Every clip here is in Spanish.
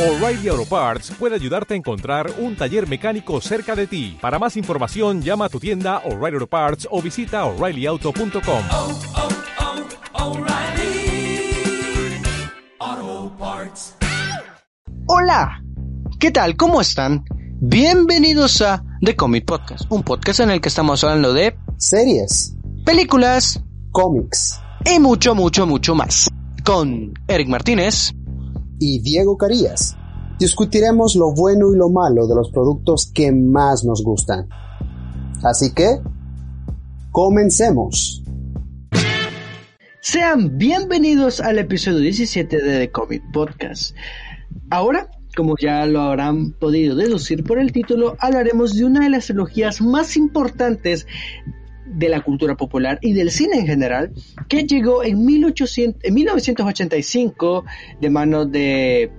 O'Reilly Auto Parts puede ayudarte a encontrar un taller mecánico cerca de ti. Para más información, llama a tu tienda O'Reilly Auto Parts o visita oreillyauto.com. oh, oh, O'Reilly Auto Parts. Hola, ¿qué tal? ¿Cómo están? Bienvenidos a The Comic Podcast, un podcast en el que estamos hablando de series, películas cómics y mucho, mucho, mucho más. Con Eric Martínez y Diego Carías. Discutiremos lo bueno y lo malo de los productos que más nos gustan. Así que, comencemos. Sean bienvenidos al episodio 17 de The Comic Podcast. Ahora, como ya lo habrán podido deducir por el título, hablaremos de una de las trilogías más importantes de la cultura popular y del cine en general, que llegó en, 1800, en 1985 de manos de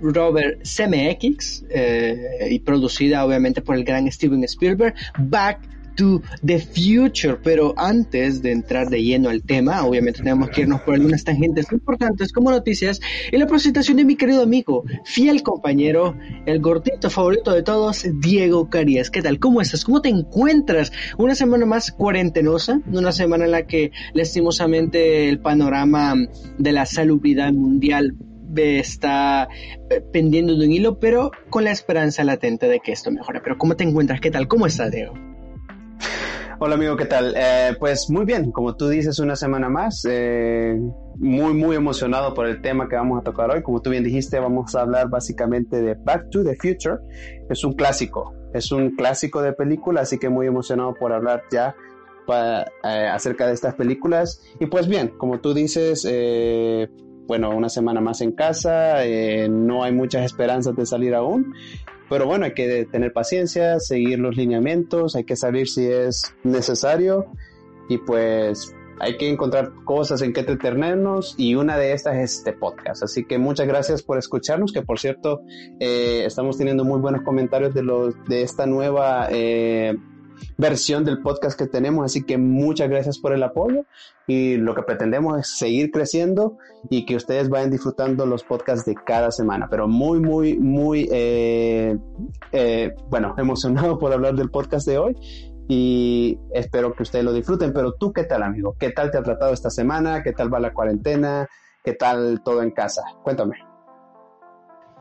Robert Zemeckis eh, y producida obviamente por el gran Steven Spielberg, Back to the Future. Pero antes de entrar de lleno al tema, obviamente tenemos que irnos por algunas tangentes importantes como noticias y la presentación de mi querido amigo, fiel compañero, el gordito favorito de todos, Diego Carías. ¿Qué tal? ¿Cómo estás? ¿Cómo te encuentras? Una semana más cuarentenosa, una semana en la que lastimosamente el panorama de la salubridad mundial está pendiendo de un hilo, pero con la esperanza latente de que esto mejore. Pero ¿cómo te encuentras? ¿Qué tal? ¿Cómo estás, Diego? Hola amigo, ¿qué tal? Eh, pues muy bien, como tú dices, una semana más, eh, muy muy emocionado por el tema que vamos a tocar hoy. Como tú bien dijiste, vamos a hablar básicamente de Back to the Future. Es un clásico, es un clásico de película, así que muy emocionado por hablar ya eh, acerca de estas películas. Y pues bien, como tú dices, bueno, una semana más en casa, no hay muchas esperanzas de salir aún, pero bueno, hay que tener paciencia, seguir los lineamientos, hay que salir si es necesario y pues hay que encontrar cosas en que entretenernos y una de estas es este podcast. Así que muchas gracias por escucharnos, que por cierto eh, estamos teniendo muy buenos comentarios de, los, de esta nueva... Eh, versión del podcast que tenemos, así que muchas gracias por el apoyo y lo que pretendemos es seguir creciendo y que ustedes vayan disfrutando los podcasts de cada semana, pero muy, muy, muy, eh, eh, bueno, emocionado por hablar del podcast de hoy y espero que ustedes lo disfruten, pero tú, ¿qué tal amigo? ¿Qué tal te ha tratado esta semana? ¿Qué tal va la cuarentena? ¿Qué tal todo en casa? Cuéntame.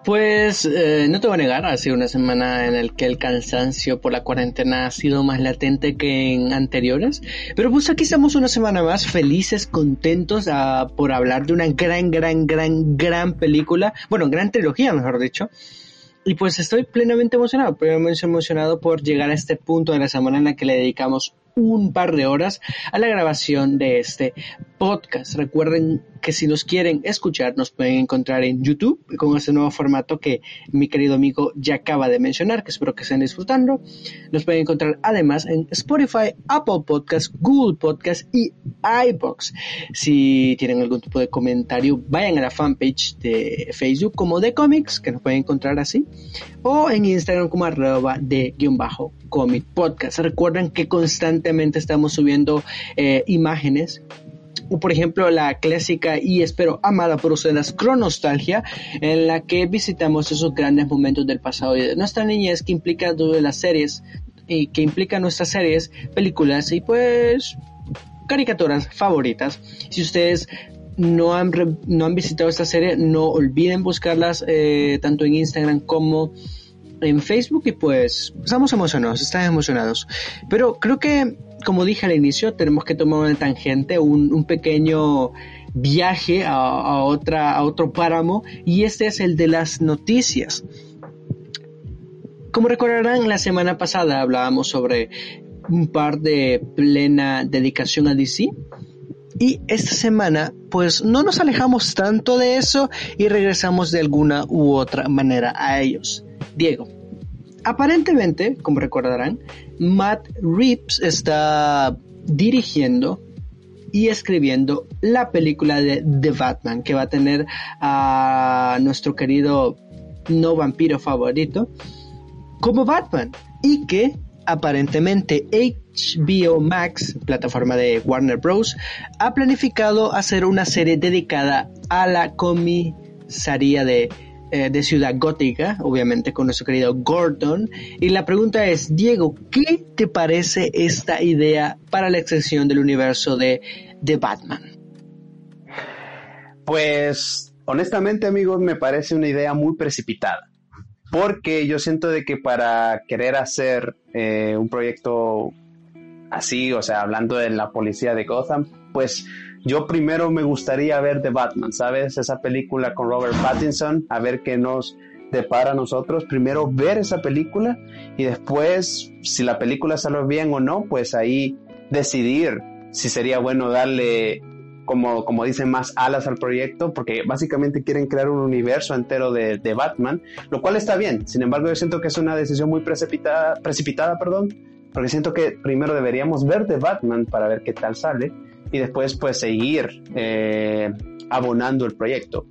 Pues eh, no te voy a negar, ha sido una semana en la que el cansancio por la cuarentena ha sido más latente que en anteriores, pero pues aquí estamos una semana más felices, contentos uh, por hablar de una gran, gran, gran, gran película, bueno, gran trilogía mejor dicho, y pues estoy plenamente emocionado, plenamente emocionado por llegar a este punto de la semana en la que le dedicamos un par de horas a la grabación de este podcast. Recuerden que si nos quieren escuchar nos pueden encontrar en YouTube con este nuevo formato que mi querido amigo ya acaba de mencionar, que espero que estén disfrutando. Nos pueden encontrar además en Spotify, Apple Podcast, Google Podcast y iBox. Si tienen algún tipo de comentario, vayan a la fanpage de Facebook como de Comics, que nos pueden encontrar así, o en Instagram como arroba de guion bajo Comic Podcast. Recuerden que constantemente estamos subiendo eh, imágenes por ejemplo la clásica y espero amada por ustedes Cronostalgia, en la que visitamos esos grandes momentos del pasado y de nuestra niñez que implica de las series y que implica nuestras series, películas y pues caricaturas favoritas. Si ustedes no han, no han visitado esta serie, no olviden buscarlas eh, tanto en Instagram como en Facebook y pues estamos emocionados, están emocionados. Pero creo que, como dije al inicio, tenemos que tomar una tangente, un, un pequeño viaje a, a, otra, a otro páramo y este es el de las noticias. Como recordarán, la semana pasada hablábamos sobre un par de plena dedicación a DC. Y esta semana, pues no nos alejamos tanto de eso y regresamos de alguna u otra manera a ellos. Diego. Aparentemente, como recordarán, Matt Reeves está dirigiendo y escribiendo la película de The Batman que va a tener a nuestro querido no vampiro favorito como Batman y que aparentemente HBO Max, plataforma de Warner Bros., ha planificado hacer una serie dedicada a la comisaría de eh, de Ciudad Gótica, obviamente con nuestro querido Gordon. Y la pregunta es, Diego, ¿qué te parece esta idea para la extensión del universo de, de Batman? Pues honestamente amigos me parece una idea muy precipitada porque yo siento de que para querer hacer eh, un proyecto así, o sea, hablando de la policía de Gotham, pues yo primero me gustaría ver The Batman, ¿sabes? Esa película con Robert Pattinson, a ver qué nos depara a nosotros. Primero ver esa película y después, si la película sale bien o no, pues ahí decidir si sería bueno darle como, como dicen, más alas al proyecto, porque básicamente quieren crear un universo entero de, de, Batman, lo cual está bien. Sin embargo, yo siento que es una decisión muy precipitada, precipitada perdón, porque siento que primero deberíamos ver de Batman para ver qué tal sale y después pues seguir eh, abonando el proyecto.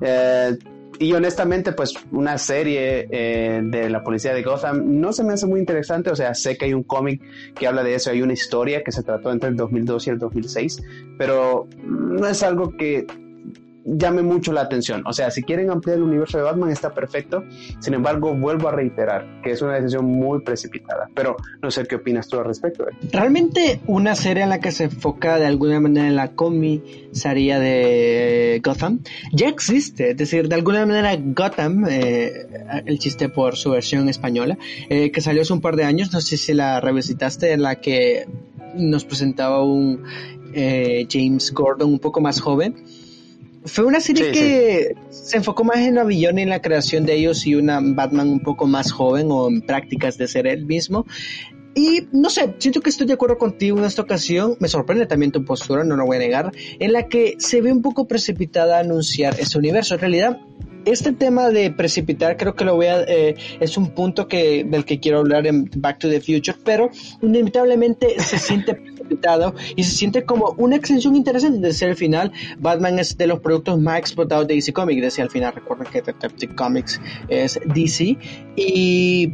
Eh, y honestamente, pues una serie eh, de la policía de Gotham no se me hace muy interesante. O sea, sé que hay un cómic que habla de eso, hay una historia que se trató entre el 2002 y el 2006, pero no es algo que llame mucho la atención. O sea, si quieren ampliar el universo de Batman está perfecto. Sin embargo, vuelvo a reiterar que es una decisión muy precipitada. Pero no sé qué opinas tú al respecto. Realmente una serie en la que se enfoca de alguna manera en la comisaría de Gotham ya existe. Es decir, de alguna manera Gotham, eh, el chiste por su versión española, eh, que salió hace un par de años, no sé si la revisitaste, en la que nos presentaba un eh, James Gordon un poco más joven fue una serie que se enfocó más en la villana y en la creación de ellos y una Batman un poco más joven o en prácticas de ser él mismo. Y no sé, siento que estoy de acuerdo contigo en esta ocasión. Me sorprende también tu postura, no lo voy a negar, en la que se ve un poco precipitada a anunciar ese universo. En realidad, este tema de precipitar creo que lo voy a eh, es un punto que del que quiero hablar en Back to the Future pero inevitablemente se siente y se siente como una extensión interesante de ser el final. Batman es de los productos más explotados de DC Comics. Decía al final recuerden que Detective Comics es DC y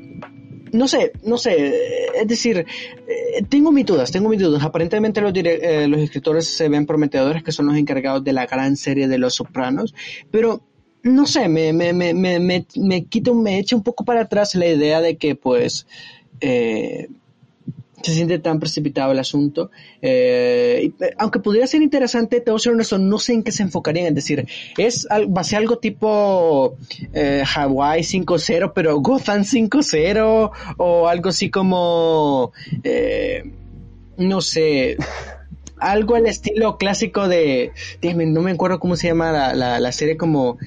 no sé, no sé, es decir, eh, tengo mis dudas, tengo mis dudas. Aparentemente los, eh, los escritores se ven prometedores que son los encargados de la gran serie de Los Sopranos, pero no sé, me, me, me, me, me, quito, me echa un poco para atrás la idea de que pues eh, se siente tan precipitado el asunto. Eh, aunque podría ser interesante, te voy a ser honesto, no sé en qué se enfocarían. Es decir, es, va a ser algo tipo eh, Hawaii 5-0, pero Gotham 5-0, o algo así como, eh, no sé, algo al estilo clásico de, dígame, no me acuerdo cómo se llama la, la, la serie como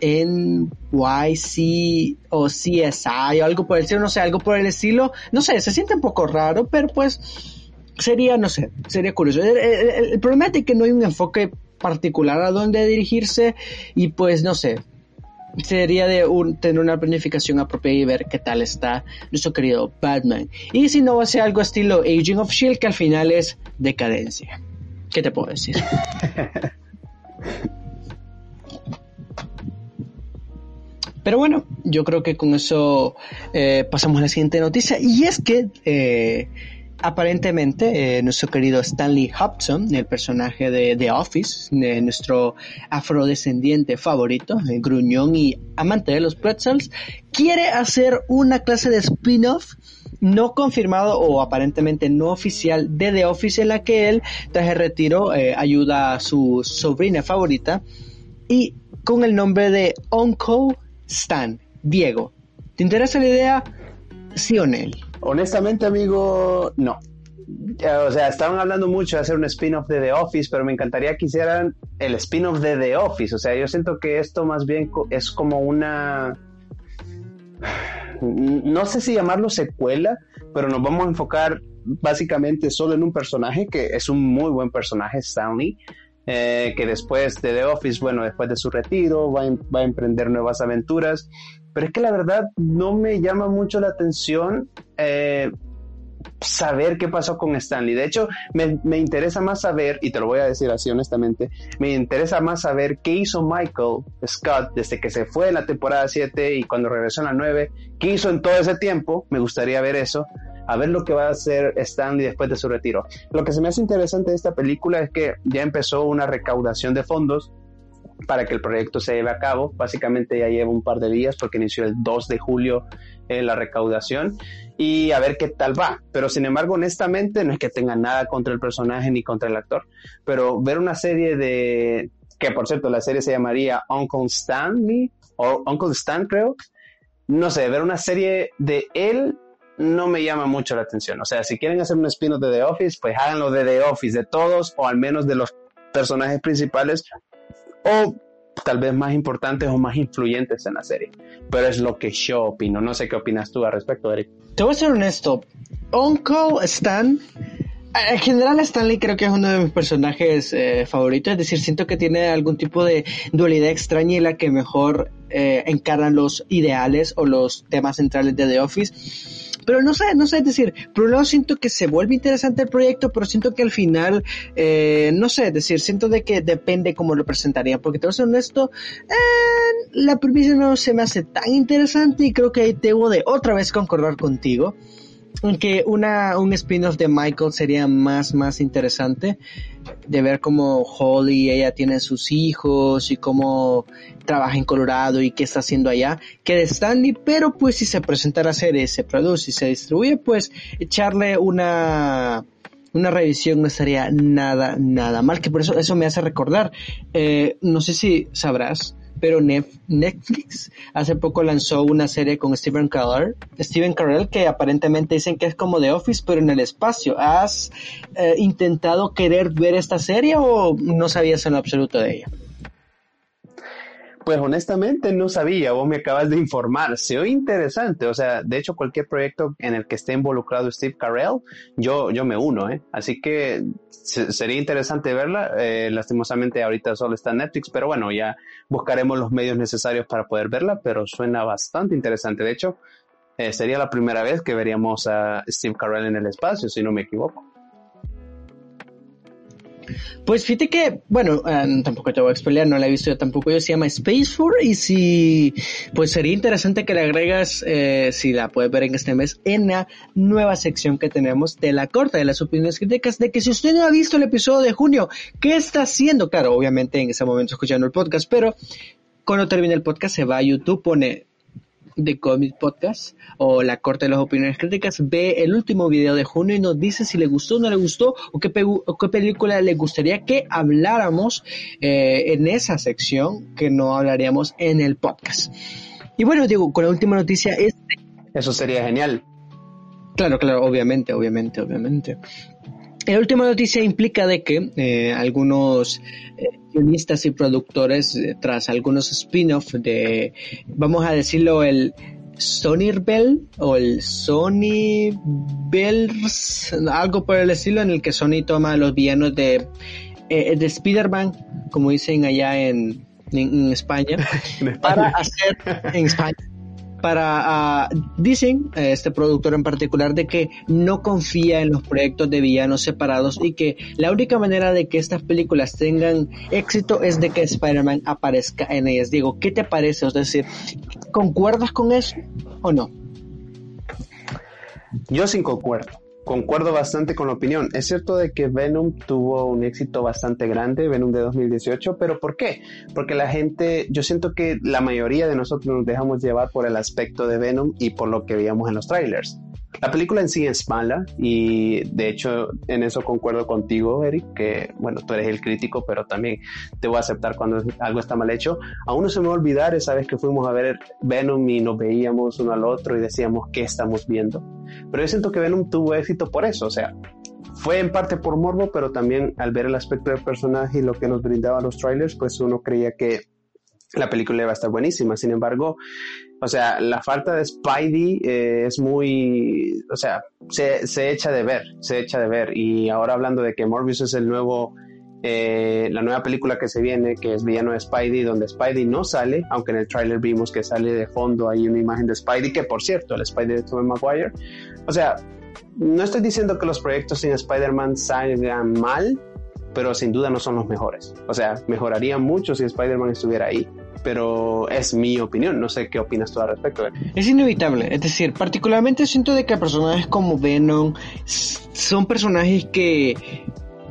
NYC o CSI o algo por el estilo, no sé, algo por el estilo, no sé, se siente un poco raro, pero pues sería, no sé, sería curioso. El, problema es que no hay un enfoque particular a dónde dirigirse y pues no sé, sería de tener una planificación apropiada y ver qué tal está nuestro querido Batman. Y si no va a ser algo estilo Aging of Shield, que al final es decadencia. ¿Qué te puedo decir? Pero bueno, yo creo que con eso eh, pasamos a la siguiente noticia. Y es que eh, aparentemente eh, nuestro querido Stanley Hobson, el personaje de The Office, de nuestro afrodescendiente favorito, gruñón y amante de los pretzels, quiere hacer una clase de spin-off no confirmado o aparentemente no oficial de The Office en la que él, tras el retiro, ayuda a su sobrina favorita y con el nombre de Uncle Stan, Diego, ¿te interesa la idea? ¿Sí o no? Honestamente, amigo, no. O sea, estaban hablando mucho de hacer un spin-off de The Office, pero me encantaría que hicieran el spin-off de The Office. O sea, yo siento que esto más bien es como una... No sé si llamarlo secuela, pero nos vamos a enfocar básicamente solo en un personaje que es un muy buen personaje, Stanley. Eh, que después de The Office, bueno, después de su retiro, va, va, a emprender nuevas aventuras. Pero es que la verdad no me llama mucho la atención eh, saber qué pasó con Stanley. De hecho, me, me, interesa más saber, y te lo voy a decir así honestamente, me interesa más saber qué hizo Michael Scott desde que se fue en la temporada 7 y cuando regresó en la 9, qué hizo en todo ese tiempo, me gustaría ver eso a ver lo que va a hacer Stanley después de su retiro. Lo que se me hace interesante de esta película es que ya empezó una recaudación de fondos para que el proyecto se lleve a cabo. Básicamente ya lleva un par de días porque inició el 2 de julio eh, la recaudación y a ver qué tal va. Pero sin embargo, honestamente, no es que tenga nada contra el personaje ni contra el actor, pero ver una serie de, que por cierto, la serie se llamaría Uncle Stanley, o Uncle Stan creo, no sé, ver una serie de él no me llama mucho la atención. O sea, si quieren hacer un spin-off de The Office, pues háganlo de The Office, de todos, o al menos de los personajes principales, o tal vez más importantes o más influyentes en la serie. Pero es lo que yo opino. No sé qué opinas tú al respecto, Eric. Te voy a ser honesto. Uncle Stan, en general Stanley creo que es uno de mis personajes eh, favoritos. Es decir, siento que tiene algún tipo de dualidad extraña y la que mejor eh, los ideales o los temas centrales de The Office pero no sé, no sé, es decir, por un lado siento que se vuelve interesante el proyecto, pero siento que al final, eh, no sé, es decir, siento de que depende cómo lo presentaría, porque te voy a ser honesto, eh, la premisa no se me hace tan interesante y creo que ahí tengo de otra vez concordar contigo que una, un spin-off de Michael sería más, más interesante de ver cómo Holly, ella tiene sus hijos y cómo trabaja en Colorado y qué está haciendo allá, que de Stanley, pero pues si se presenta la serie, se produce y se distribuye, pues echarle una, una revisión no estaría nada, nada mal, que por eso eso me hace recordar, eh, no sé si sabrás, pero Netflix hace poco lanzó una serie con Steven Carell, Steven Carell que aparentemente dicen que es como The Office pero en el espacio. ¿Has eh, intentado querer ver esta serie o no sabías en absoluto de ella? Pues honestamente no sabía, vos me acabas de informar, se oye interesante, o sea, de hecho cualquier proyecto en el que esté involucrado Steve Carell, yo, yo me uno, ¿eh? Así que sería interesante verla, eh, lastimosamente ahorita solo está en Netflix, pero bueno, ya buscaremos los medios necesarios para poder verla, pero suena bastante interesante, de hecho, eh, sería la primera vez que veríamos a Steve Carell en el espacio, si no me equivoco. Pues fíjate que, bueno, eh, tampoco te voy a explicar, no la he visto yo tampoco, yo se llama Space Force y si, pues sería interesante que le agregas, eh, si la puedes ver en este mes, en la nueva sección que tenemos de la corta, de las opiniones críticas, de que si usted no ha visto el episodio de junio, ¿qué está haciendo? Claro, obviamente en ese momento escuchando el podcast, pero cuando termine el podcast se va a YouTube, pone de Comic Podcast o la corte de las opiniones críticas, ve el último video de junio y nos dice si le gustó o no le gustó o qué, qué película le gustaría que habláramos eh, en esa sección que no hablaríamos en el podcast. Y bueno, digo, con la última noticia es... Eso sería genial. Claro, claro, obviamente, obviamente, obviamente. La última noticia implica de que eh, algunos eh, guionistas y productores, eh, tras algunos spin-off de, vamos a decirlo, el Sony Bell o el Sony Bells, algo por el estilo, en el que Sony toma los villanos de, de Spider-Man, como dicen allá en, en, España, para hacer en España para, uh, dicen, eh, este productor en particular, de que no confía en los proyectos de villanos separados y que la única manera de que estas películas tengan éxito es de que Spider-Man aparezca en ellas. Digo, ¿qué te parece? Es decir, ¿concuerdas con eso o no? Yo sí concuerdo concuerdo bastante con la opinión. Es cierto de que Venom tuvo un éxito bastante grande, Venom de 2018, pero ¿por qué? Porque la gente, yo siento que la mayoría de nosotros nos dejamos llevar por el aspecto de Venom y por lo que veíamos en los trailers. La película en sí es mala y de hecho en eso concuerdo contigo, Eric, que bueno, tú eres el crítico, pero también te voy a aceptar cuando algo está mal hecho. Aún no se me va a olvidar esa vez que fuimos a ver Venom y nos veíamos uno al otro y decíamos, ¿qué estamos viendo? Pero yo siento que Venom tuvo éxito por eso, o sea, fue en parte por morbo, pero también al ver el aspecto del personaje y lo que nos brindaba los trailers, pues uno creía que la película iba a estar buenísima. Sin embargo, o sea, la falta de Spidey eh, es muy, o sea, se, se, echa de ver, se echa de ver. Y ahora hablando de que Morbius es el nuevo, eh, la nueva película que se viene, que es Villano de Spidey, donde Spidey no sale, aunque en el tráiler vimos que sale de fondo ahí una imagen de Spidey, que por cierto, el Spidey de Tobey Maguire. O sea, no estoy diciendo que los proyectos sin Spider-Man salgan mal, pero sin duda no son los mejores. O sea, mejoraría mucho si Spider-Man estuviera ahí pero es mi opinión. No sé qué opinas tú al respecto. Es inevitable, es decir, particularmente siento de que personajes como Venom son personajes que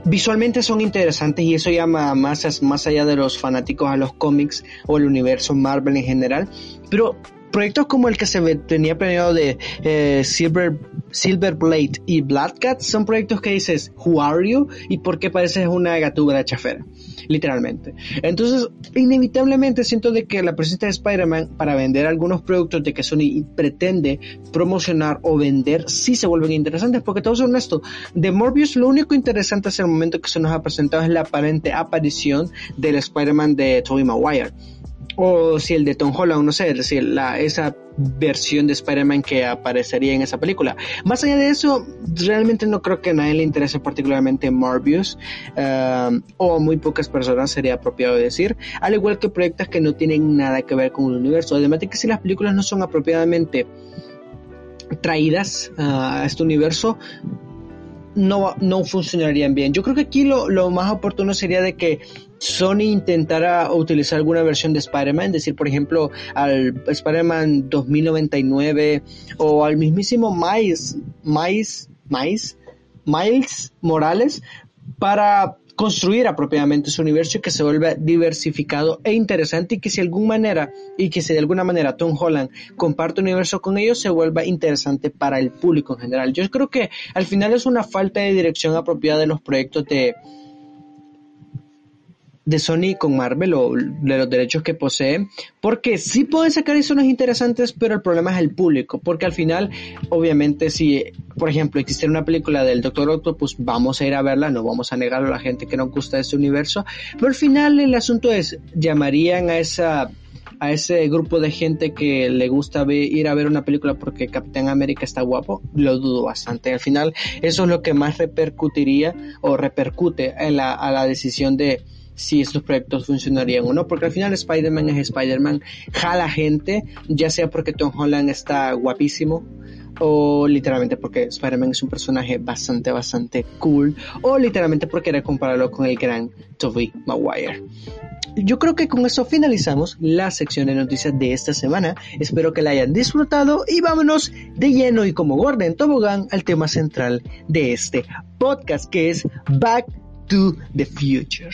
visualmente son interesantes y eso llama más, más allá de los fanáticos a los cómics o el universo Marvel en general, pero proyectos como el que se tenía planeado de eh, Silver, Silver Blade y Black Cat son proyectos que dices, who are you? Y por qué pareces una gatúbara chafera, literalmente. Entonces, inevitablemente siento de que la presencia de Spider-Man para vender algunos productos de que Sony pretende promocionar o vender, sí se vuelven interesantes, porque todo es honesto, de Morbius lo único interesante hasta el momento que se nos ha presentado es la aparente aparición del Spider-Man de Tobey Maguire o si el de Tom Holland, no sé, si la, esa versión de Spider-Man que aparecería en esa película. Más allá de eso, realmente no creo que a nadie le interese particularmente Morbius, um, o muy pocas personas sería apropiado decir, al igual que proyectos que no tienen nada que ver con el universo. Además de que si las películas no son apropiadamente traídas uh, a este universo, no, no funcionarían bien. Yo creo que aquí lo, lo más oportuno sería de que Sony intentara utilizar alguna versión de Spider-Man, decir, por ejemplo, al Spider-Man 2099 o al mismísimo Miles, Miles, Miles, Miles Morales para construir apropiadamente su universo y que se vuelva diversificado e interesante y que si de alguna manera y que si de alguna manera Tom Holland comparte un universo con ellos se vuelva interesante para el público en general. Yo creo que al final es una falta de dirección apropiada de los proyectos de de Sony con Marvel o de los derechos que posee, porque sí pueden sacar historias interesantes, pero el problema es el público, porque al final, obviamente, si, por ejemplo, existiera una película del Doctor Octopus, vamos a ir a verla, no vamos a negarlo a la gente que no gusta este universo, pero al final el asunto es, llamarían a esa a ese grupo de gente que le gusta ir a ver una película porque Capitán América está guapo, lo dudo bastante. Al final, eso es lo que más repercutiría o repercute en a la decisión de, si estos proyectos funcionarían o no, porque al final Spider-Man es Spider-Man, jala gente, ya sea porque Tom Holland está guapísimo, o literalmente porque Spider-Man es un personaje bastante, bastante cool, o literalmente porque era compararlo con el gran Tobey Maguire. Yo creo que con eso finalizamos la sección de noticias de esta semana. Espero que la hayan disfrutado y vámonos de lleno y como Gordon Tobogán al tema central de este podcast que es Back to the Future.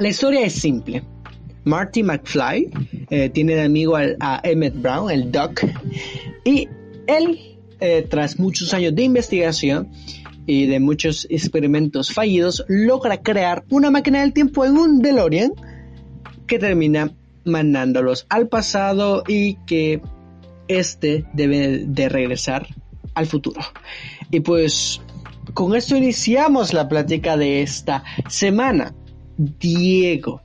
La historia es simple. Marty McFly eh, tiene de amigo a Emmett Brown, el Doc, y él, eh, tras muchos años de investigación y de muchos experimentos fallidos, logra crear una máquina del tiempo en un DeLorean que termina mandándolos al pasado y que este debe de regresar al futuro. Y pues con esto iniciamos la plática de esta semana. Diego.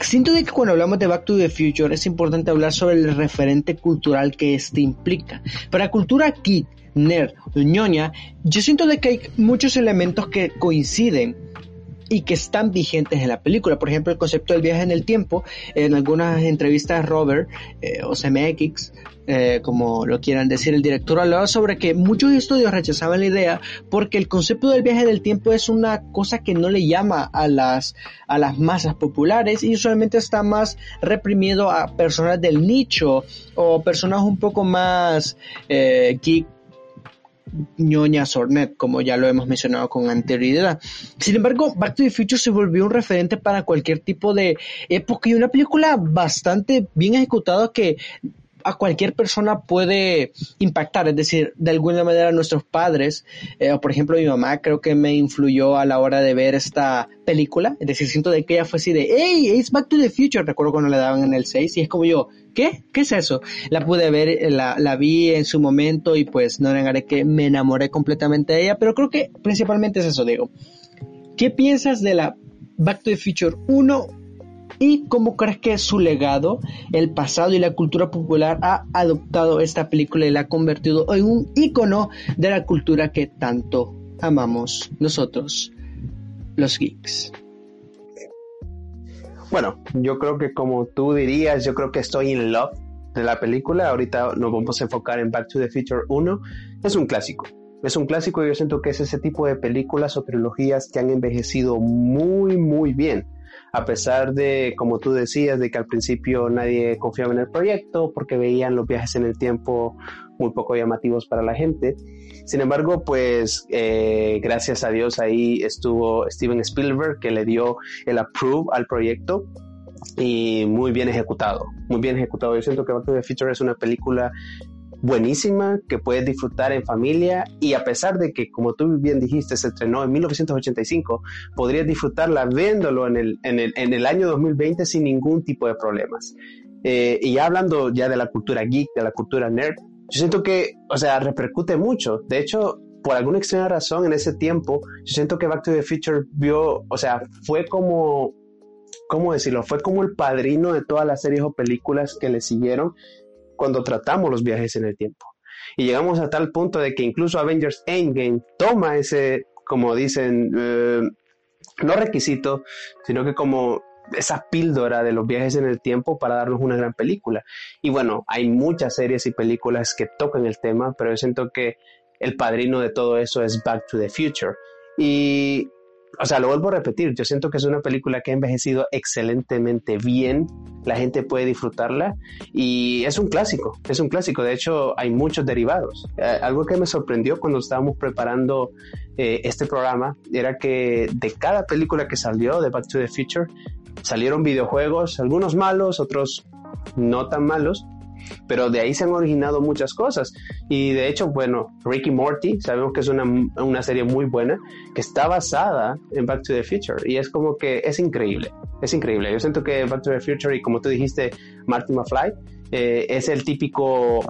Siento de que cuando hablamos de Back to the Future es importante hablar sobre el referente cultural que este implica. Para cultura kid, nerd, ñoña, yo siento de que hay muchos elementos que coinciden y que están vigentes en la película. Por ejemplo, el concepto del viaje en el tiempo. En algunas entrevistas, Robert eh, o CMX, eh, como lo quieran decir, el director hablaba sobre que muchos estudios rechazaban la idea porque el concepto del viaje del tiempo es una cosa que no le llama a las, a las masas populares y usualmente está más reprimido a personas del nicho o personas un poco más eh, geek ñoña Sornet, como ya lo hemos mencionado con anterioridad. Sin embargo, Back to the Future se volvió un referente para cualquier tipo de época y una película bastante bien ejecutada que a cualquier persona puede impactar, es decir, de alguna manera nuestros padres, eh, por ejemplo mi mamá creo que me influyó a la hora de ver esta película, es decir, siento de que ella fue así de, hey, it's Back to the Future, recuerdo cuando le daban en el 6 y es como yo, ¿qué? ¿Qué es eso? La pude ver, la, la vi en su momento y pues no negaré que me enamoré completamente de ella, pero creo que principalmente es eso, Diego. ¿Qué piensas de la Back to the Future 1 ¿Y cómo crees que su legado, el pasado y la cultura popular ha adoptado esta película y la ha convertido en un icono de la cultura que tanto amamos nosotros, los geeks? Bueno, yo creo que como tú dirías, yo creo que estoy in love de la película. Ahorita nos vamos a enfocar en Back to the Future 1. Es un clásico. Es un clásico y yo siento que es ese tipo de películas o trilogías que han envejecido muy, muy bien a pesar de, como tú decías, de que al principio nadie confiaba en el proyecto porque veían los viajes en el tiempo muy poco llamativos para la gente. Sin embargo, pues eh, gracias a Dios ahí estuvo Steven Spielberg que le dio el approve al proyecto y muy bien ejecutado, muy bien ejecutado. Yo siento que Back to the Future es una película buenísima que puedes disfrutar en familia y a pesar de que, como tú bien dijiste, se estrenó en 1985, podrías disfrutarla viéndolo en el, en el, en el año 2020 sin ningún tipo de problemas. Eh, y ya hablando ya de la cultura geek, de la cultura nerd, yo siento que, o sea, repercute mucho. De hecho, por alguna extraña razón en ese tiempo, yo siento que Back to the Future vio, o sea, fue como, ¿cómo decirlo? Fue como el padrino de todas las series o películas que le siguieron cuando tratamos los viajes en el tiempo. Y llegamos a tal punto de que incluso Avengers Endgame toma ese, como dicen, eh, no requisito, sino que como esa píldora de los viajes en el tiempo para darnos una gran película. Y bueno, hay muchas series y películas que tocan el tema, pero yo siento que el padrino de todo eso es Back to the Future. Y o sea, lo vuelvo a repetir, yo siento que es una película que ha envejecido excelentemente bien, la gente puede disfrutarla y es un clásico, es un clásico, de hecho hay muchos derivados. Eh, algo que me sorprendió cuando estábamos preparando eh, este programa era que de cada película que salió de Back to the Future salieron videojuegos, algunos malos, otros no tan malos, pero de ahí se han originado muchas cosas. Y de hecho, bueno, Ricky Morty, sabemos que es una, una, serie muy buena, que está basada en Back to the Future. Y es como que es increíble, es increíble. Yo siento que Back to the Future, y como tú dijiste, Marty McFly, eh, es el típico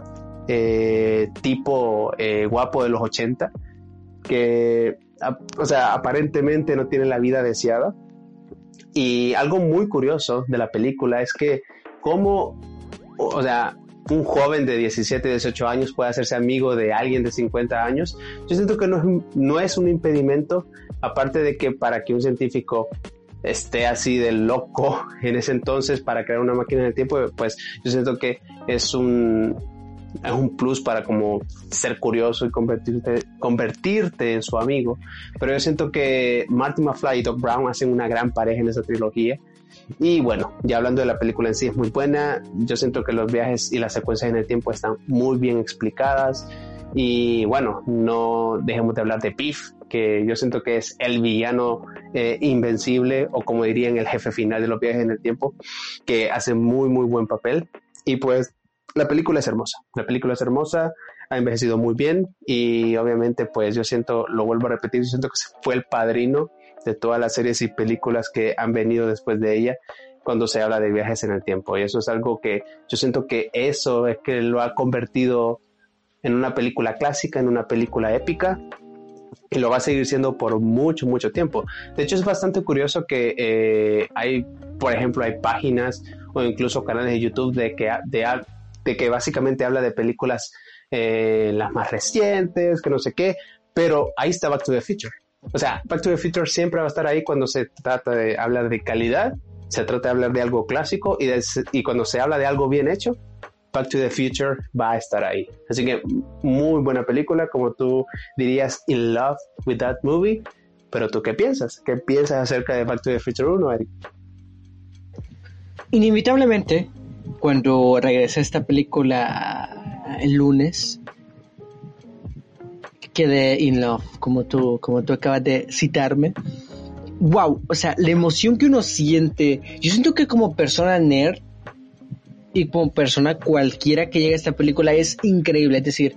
eh, tipo eh, guapo de los 80, que, o sea, aparentemente no tiene la vida deseada. Y algo muy curioso de la película es que como, o sea, un joven de 17, 18 años puede hacerse amigo de alguien de 50 años, yo siento que no es, no es un impedimento, aparte de que para que un científico esté así de loco en ese entonces para crear una máquina del tiempo, pues yo siento que es un, es un plus para como ser curioso y convertirte, convertirte en su amigo. Pero yo siento que Marty McFly y Doc Brown hacen una gran pareja en esa trilogía y bueno, ya hablando de la película en sí es muy buena, yo siento que los viajes y las secuencias en el tiempo están muy bien explicadas. Y bueno, no dejemos de hablar de Piff, que yo siento que es el villano eh, invencible o como dirían el jefe final de los viajes en el tiempo, que hace muy muy buen papel. Y pues la película es hermosa, la película es hermosa, ha envejecido muy bien y obviamente pues yo siento, lo vuelvo a repetir, yo siento que fue el padrino de todas las series y películas que han venido después de ella cuando se habla de viajes en el tiempo. Y eso es algo que yo siento que eso es que lo ha convertido en una película clásica, en una película épica, y lo va a seguir siendo por mucho, mucho tiempo. De hecho, es bastante curioso que eh, hay, por ejemplo, hay páginas o incluso canales de YouTube de que, de, que básicamente habla de películas eh, las más recientes, que no sé qué, pero ahí está Back to the Future. O sea, Back to the Future siempre va a estar ahí cuando se trata de hablar de calidad, se trata de hablar de algo clásico y, cuando se habla de algo bien hecho, Back to the Future va a estar ahí. Así que muy buena película, como tú dirías, in love with that movie. Pero tú qué piensas? ¿Qué piensas acerca de Back to the Future 1, Eric? Inevitablemente, cuando regresé esta película el lunes, quedé in love, como tú, como tú acabas de citarme. Wow, o sea, la emoción que uno siente, yo siento que como persona nerd y como persona cualquiera que llegue a esta película es increíble, es decir,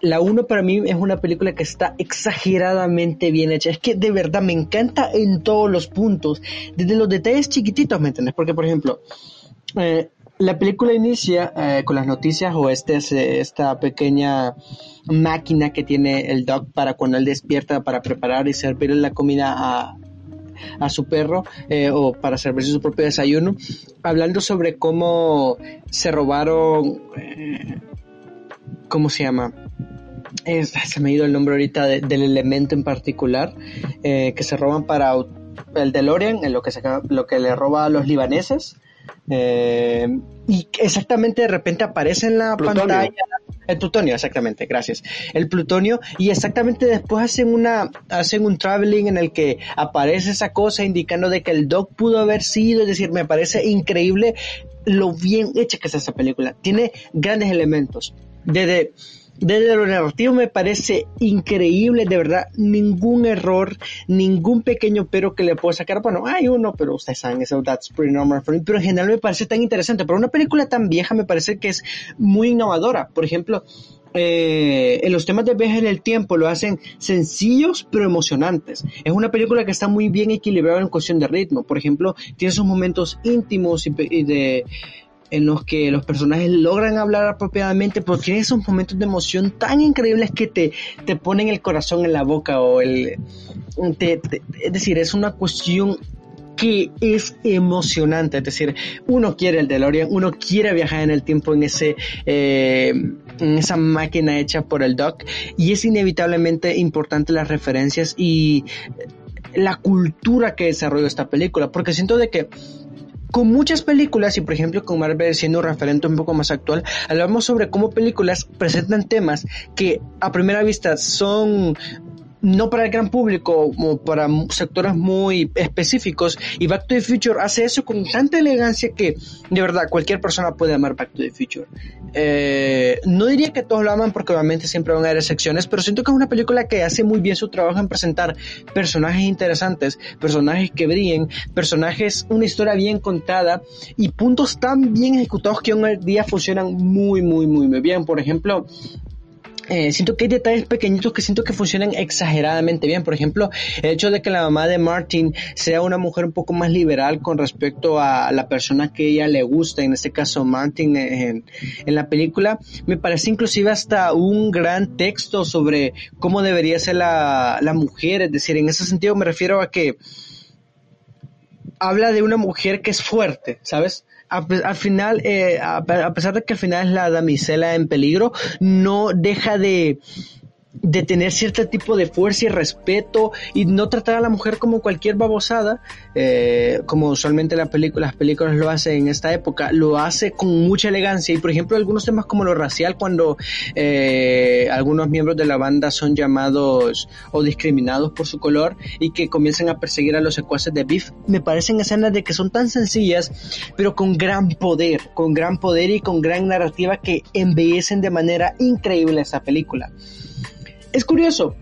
la 1 para mí es una película que está exageradamente bien hecha. Es que de verdad me encanta en todos los puntos, desde los detalles chiquititos, ¿me entiendes? Porque, por ejemplo, eh, la película inicia eh, con las noticias o este, esta pequeña máquina que tiene el Doc para cuando él despierta para preparar y servirle la comida a, a su perro eh, o para servirse su propio desayuno, hablando sobre cómo se robaron, eh, ¿cómo se llama? se me ha ido el nombre ahorita del elemento en particular que se roban para el DeLorean, en lo que, se, lo que le roba a los libaneses. Eh, y exactamente de repente aparece en la pantalla El plutonio, exactamente, gracias. El plutonio y exactamente después hacen una hacen un traveling en el que aparece esa cosa indicando de que el Doc pudo haber sido, es decir, me parece increíble lo bien hecha que es esa película. Tiene grandes elementos. Desde desde lo narrativo me parece increíble, de verdad, ningún error, ningún pequeño pero que le puedo sacar. Bueno, hay uno, pero ustedes saben, eso that's pretty normal for me. Pero en general me parece tan interesante. Pero una película tan vieja me parece que es muy innovadora. Por ejemplo, eh, en los temas de viaje en el tiempo lo hacen sencillos pero emocionantes. Es una película que está muy bien equilibrada en cuestión de ritmo. Por ejemplo, tiene esos momentos íntimos y, y de en los que los personajes logran hablar apropiadamente, pero tienen esos momentos de emoción tan increíbles que te, te ponen el corazón en la boca o el... es decir, es una cuestión que es emocionante, es decir, uno quiere el DeLorean, uno quiere viajar en el tiempo en ese eh, en esa máquina hecha por el Doc y es inevitablemente importante las referencias y la cultura que desarrolla esta película, porque siento de que con muchas películas, y por ejemplo con Marvel siendo un referente un poco más actual, hablamos sobre cómo películas presentan temas que a primera vista son no para el gran público, como para sectores muy específicos. Y Back to the Future hace eso con tanta elegancia que, de verdad, cualquier persona puede amar Back to the Future. Eh, no diría que todos lo aman porque obviamente siempre van a haber excepciones, pero siento que es una película que hace muy bien su trabajo en presentar personajes interesantes, personajes que brillen, personajes, una historia bien contada y puntos tan bien ejecutados que hoy en día funcionan muy, muy, muy, muy bien. Por ejemplo, eh, siento que hay detalles pequeñitos que siento que funcionan exageradamente bien. Por ejemplo, el hecho de que la mamá de Martin sea una mujer un poco más liberal con respecto a la persona que ella le gusta, en este caso Martin en, la película, me parece inclusive hasta un gran texto sobre cómo debería ser la, la mujer. Es decir, en ese sentido me refiero a que habla de una mujer que es fuerte, ¿sabes? Al final, eh, a, pesar de que al final es la damisela en peligro, no deja de, de tener cierto tipo de fuerza y respeto y no tratar a la mujer como cualquier babosada, eh, como usualmente la película, las películas lo hacen en esta época, lo hace con mucha elegancia y por ejemplo algunos temas como lo racial cuando eh, algunos miembros de la banda son llamados o discriminados por su color y que comienzan a perseguir a los secuaces de Biff, me parecen escenas de que son tan sencillas pero con gran poder, con gran poder y con gran narrativa que embellecen de manera increíble esta película. Es curioso.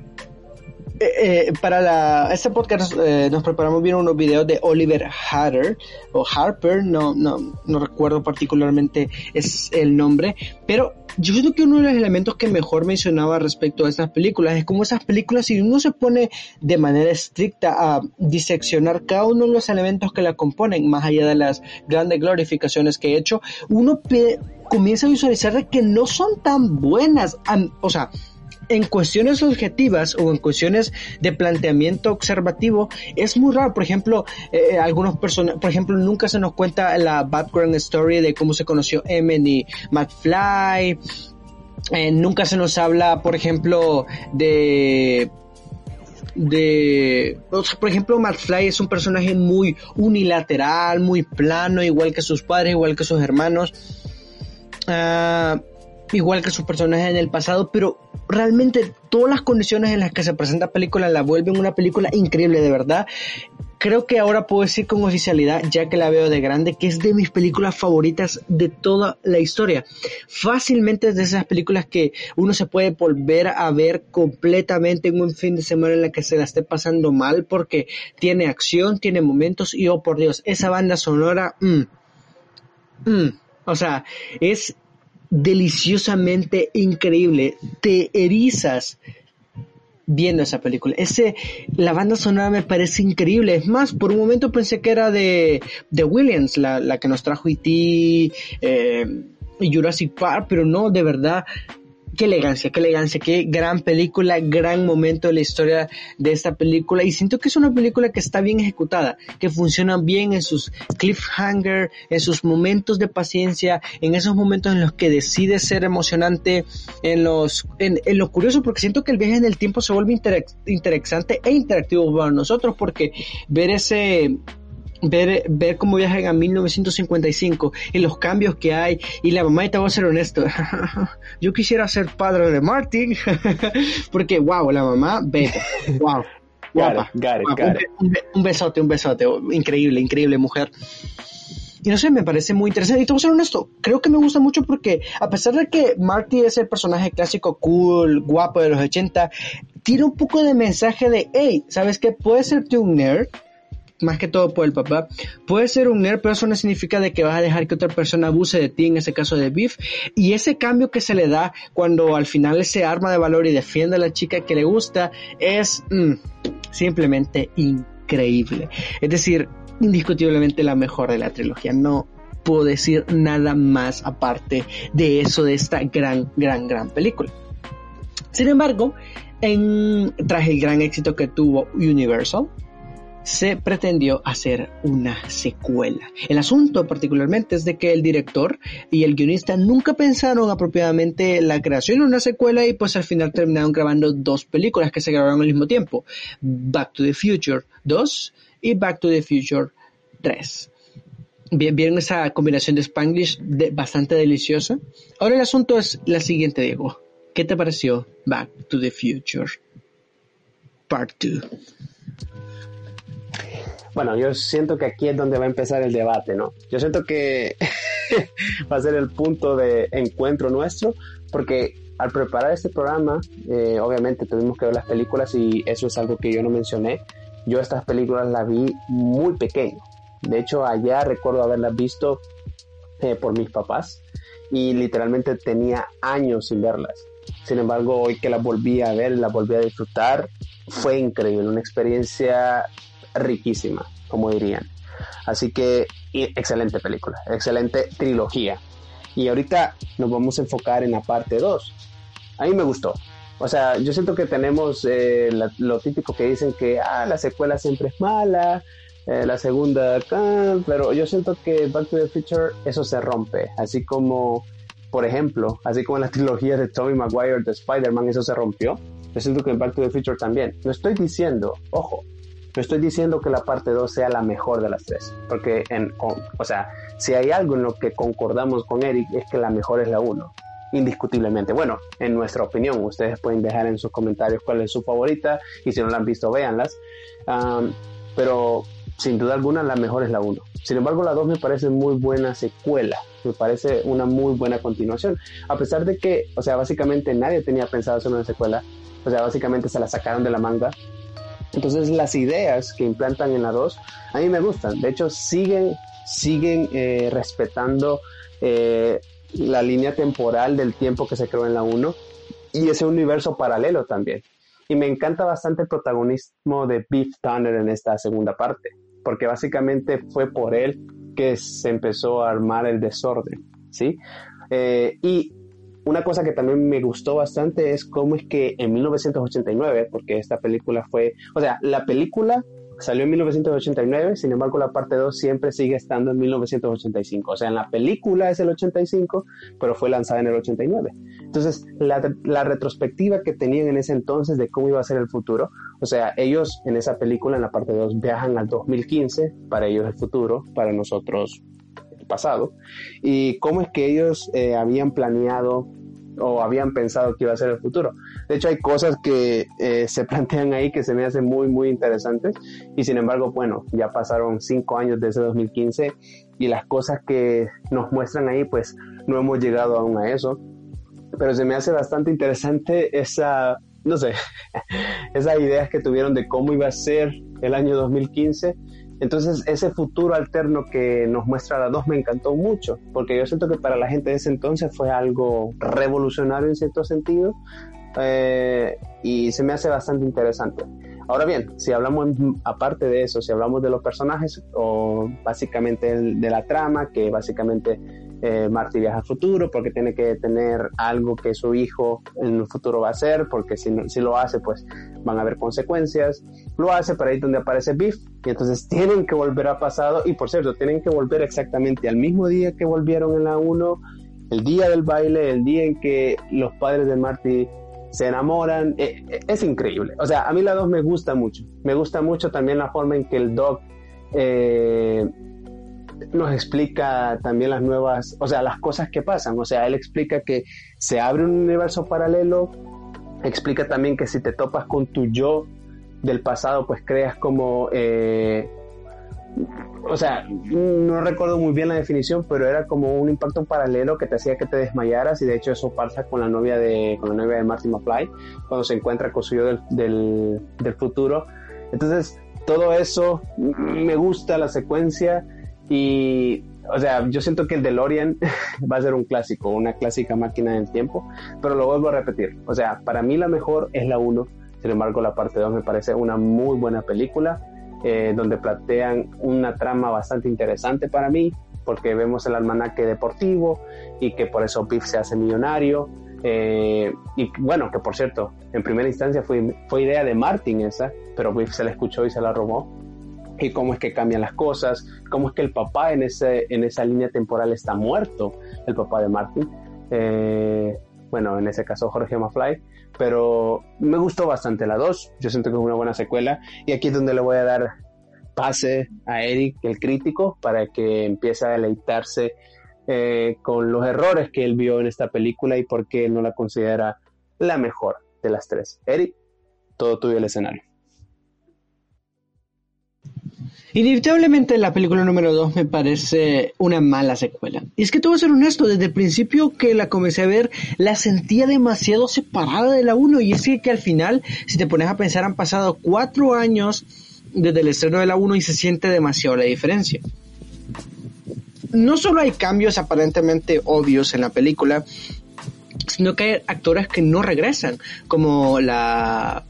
Eh, eh, para la, este podcast eh, nos preparamos bien unos videos de Oliver Harper o Harper, no, no, no recuerdo particularmente es el nombre, pero yo creo que uno de los elementos que mejor mencionaba respecto a estas películas es como esas películas, si uno se pone de manera estricta a diseccionar cada uno de los elementos que la componen, más allá de las grandes glorificaciones que he hecho, uno comienza a visualizar que no son tan buenas, o sea, en cuestiones objetivas o en cuestiones de planteamiento observativo es muy raro. Por ejemplo, eh, algunos personas, por ejemplo, nunca se nos cuenta la background story de cómo se conoció Emen y McFly. Eh, nunca se nos habla, por ejemplo, de de por ejemplo McFly es un personaje muy unilateral muy plano igual que sus padres igual que sus hermanos uh, igual que sus personajes en el pasado, pero realmente todas las condiciones en las que se presenta la película la vuelven una película increíble, de verdad. Creo que ahora puedo decir con oficialidad, ya que la veo de grande, que es de mis películas favoritas de toda la historia. Fácilmente es de esas películas que uno se puede volver a ver completamente en un fin de semana en la que se la esté pasando mal, porque tiene acción, tiene momentos y, oh por Dios, esa banda sonora, mm, mm, o sea, es deliciosamente increíble. Te erizas viendo esa película. Ese, la banda sonora me parece increíble. Es más, por un momento pensé que era de, de Williams, la, la que nos trajo E.T. Eh, y Jurassic Park, pero no, de verdad, qué elegancia, qué elegancia, qué gran película, gran momento de la historia de esta película. Y siento que es una película que está bien ejecutada, que funciona bien en sus cliffhanger, en sus momentos de paciencia, en esos momentos en los que decide ser emocionante, en los en, lo curioso porque siento que el viaje en el tiempo se vuelve interesante e interactivo para nosotros porque ver ese ver, ver cómo viajan a 1955 y los cambios que hay. Y la mamá, y te voy a ser honesto, yo quisiera ser padre de Martin, porque wow, la mamá, beta, wow. Guapa, Un, besote, un besote, increíble, increíble mujer. Y no sé, me parece muy interesante. Y te voy a ser honesto, creo que me gusta mucho porque a pesar de que Marty es el personaje clásico cool, guapo de los 80, tiene un poco de mensaje de, hey, ¿sabes qué? Puedes serte un nerd, más que todo por el papá. Puede ser un nerd, pero eso no significa de que vas a dejar que otra persona abuse de ti, en ese caso de Biff. Y ese cambio que se le da cuando al final ese arma de valor y defiende a la chica que le gusta es mm, simplemente increíble. Es decir, indiscutiblemente la mejor de la trilogía. No puedo decir nada más aparte de eso de esta gran, gran, gran película. Sin embargo, en, tras el gran éxito que tuvo Universal, se pretendió hacer una secuela. El asunto particularmente es de que el director y el guionista nunca pensaron apropiadamente la creación de una secuela y pues al final terminaron grabando dos películas que se grabaron al mismo tiempo. Back to the Future 2 y Back to the Future 3. ¿Vieron esa combinación de Spanglish bastante deliciosa? Ahora el asunto es la siguiente, Diego. ¿Qué te pareció Back to the Future Part 2? Bueno, yo siento que aquí es donde va a empezar el debate, ¿no? Yo siento que va a ser el punto de encuentro nuestro, porque al preparar este programa, eh, obviamente tuvimos que ver las películas y eso es algo que yo no mencioné. Yo estas películas las vi muy pequeño. De hecho, allá recuerdo haberlas visto eh, por mis papás y literalmente tenía años sin verlas. Sin embargo, hoy que las volví a ver, las volví a disfrutar, fue increíble, una experiencia riquísima, como dirían. Así que excelente película, excelente trilogía. Y ahorita nos vamos a enfocar en la parte 2. A mí me gustó. O sea, yo siento que tenemos eh, lo típico que dicen que ah, la secuela siempre es mala, eh, la segunda acá, pero yo siento que Back to the Future eso se rompe. Así como, por ejemplo, así como en la trilogía de Tobey Maguire de Spider-Man eso se rompió. Yo siento que Back to the Future también. No estoy diciendo, ojo, no estoy diciendo que la parte 2 sea la mejor de las tres, porque, en, o, sea, si hay algo en lo que concordamos con Eric es que la mejor es la 1, indiscutiblemente. Bueno, en nuestra opinión, ustedes pueden dejar en sus comentarios cuál es su favorita y si no la han visto, véanlas. pero sin duda alguna la mejor es la 1. Sin embargo, la 2 me parece muy buena secuela, me parece una muy buena continuación. A pesar de que, o sea, básicamente nadie tenía pensado hacer una secuela, o sea, básicamente se la sacaron de la manga entonces las ideas que implantan en la 2 a mí me gustan. De hecho, siguen, siguen eh, respetando eh, la línea temporal del tiempo que se creó en la 1 y ese universo paralelo también. Y me encanta bastante el protagonismo de Beef Tanner en esta segunda parte, porque básicamente fue por él que se empezó a armar el desorden, ¿sí? Eh, y una cosa que también me gustó bastante es cómo es que en 1989, porque esta película fue, o sea, la película salió en 1989, sin embargo la parte 2 siempre sigue estando en 1985. O sea, en la película es el 85, pero fue lanzada en el 89. Entonces, la, la, retrospectiva que tenían en ese entonces de cómo iba a ser el futuro, o sea, ellos en esa película, en la parte 2, viajan al 2015, para ellos el futuro, para nosotros pasado y cómo es que ellos eh, habían planeado o habían pensado que iba a ser el futuro. De hecho, hay cosas que eh, se plantean ahí que se me hacen muy, muy interesantes y sin embargo, bueno, ya pasaron cinco años desde 2015 y las cosas que nos muestran ahí, pues no hemos llegado aún a eso. Pero se me hace bastante interesante esa, no sé, esas ideas que tuvieron de cómo iba a ser el año 2015 entonces ese futuro alterno que nos muestra la 2 me encantó mucho, porque yo siento que para la gente de ese entonces fue algo revolucionario en cierto sentido eh, y se me hace bastante interesante. Ahora bien, si hablamos aparte de eso, si hablamos de los personajes o básicamente de la trama, que básicamente eh, Marty viaja al futuro porque tiene que tener algo que su hijo en el futuro va a hacer, porque si, si lo hace, pues van a haber consecuencias. Lo hace para ahí donde aparece Biff, y entonces tienen que volver a pasado, y por cierto, tienen que volver exactamente al mismo día que volvieron en la 1, el día del baile, el día en que los padres de Marty se enamoran, eh, eh, es increíble. O sea, a mí la 2 me gusta mucho. Me gusta mucho también la forma en que el Dog eh, nos explica también las nuevas, o sea, las cosas que pasan. O sea, él explica que se abre un universo paralelo, explica también que si te topas con tu yo del pasado, pues creas como... Eh, o sea, no recuerdo muy bien la definición, pero era como un impacto paralelo que te hacía que te desmayaras y de hecho eso pasa con la novia de, con la novia de Marty McFly cuando se encuentra con su yo del, del, del futuro. Entonces, todo eso me gusta la secuencia y o sea, yo siento que el DeLorean va a ser un clásico, una clásica máquina del tiempo, pero lo vuelvo a repetir. O sea, para mí la mejor es la 1, sin embargo la parte 2 me parece una muy buena película, eh, donde plantean una trama bastante interesante para mí, porque vemos el almanaque deportivo y que por eso Biff se hace millonario. Eh, y bueno, que por cierto, en primera instancia fue, fue idea de Martin esa, pero Biff se la escuchó y se la robó y cómo es que cambian las cosas, cómo es que el papá en, ese, en esa línea temporal está muerto, el papá de Martin. Eh, bueno, en ese caso Jorge Mafly, pero me gustó bastante la 2, yo siento que es una buena secuela y aquí es donde le voy a dar pase a Eric, el crítico, para que empiece a deleitarse eh, con los errores que él vio en esta película y por qué no la considera la mejor de las tres. Eric, todo tuyo el escenario. Inevitablemente la película número 2 me parece una mala secuela. Y es que te voy a ser honesto, desde el principio que la comencé a ver, la sentía demasiado separada de la 1. Y es que, al final, si te pones a pensar, han pasado cuatro años desde el estreno de la 1 y se siente demasiado la diferencia. No solo hay cambios aparentemente obvios en la película, sino que hay actores que no regresan, como la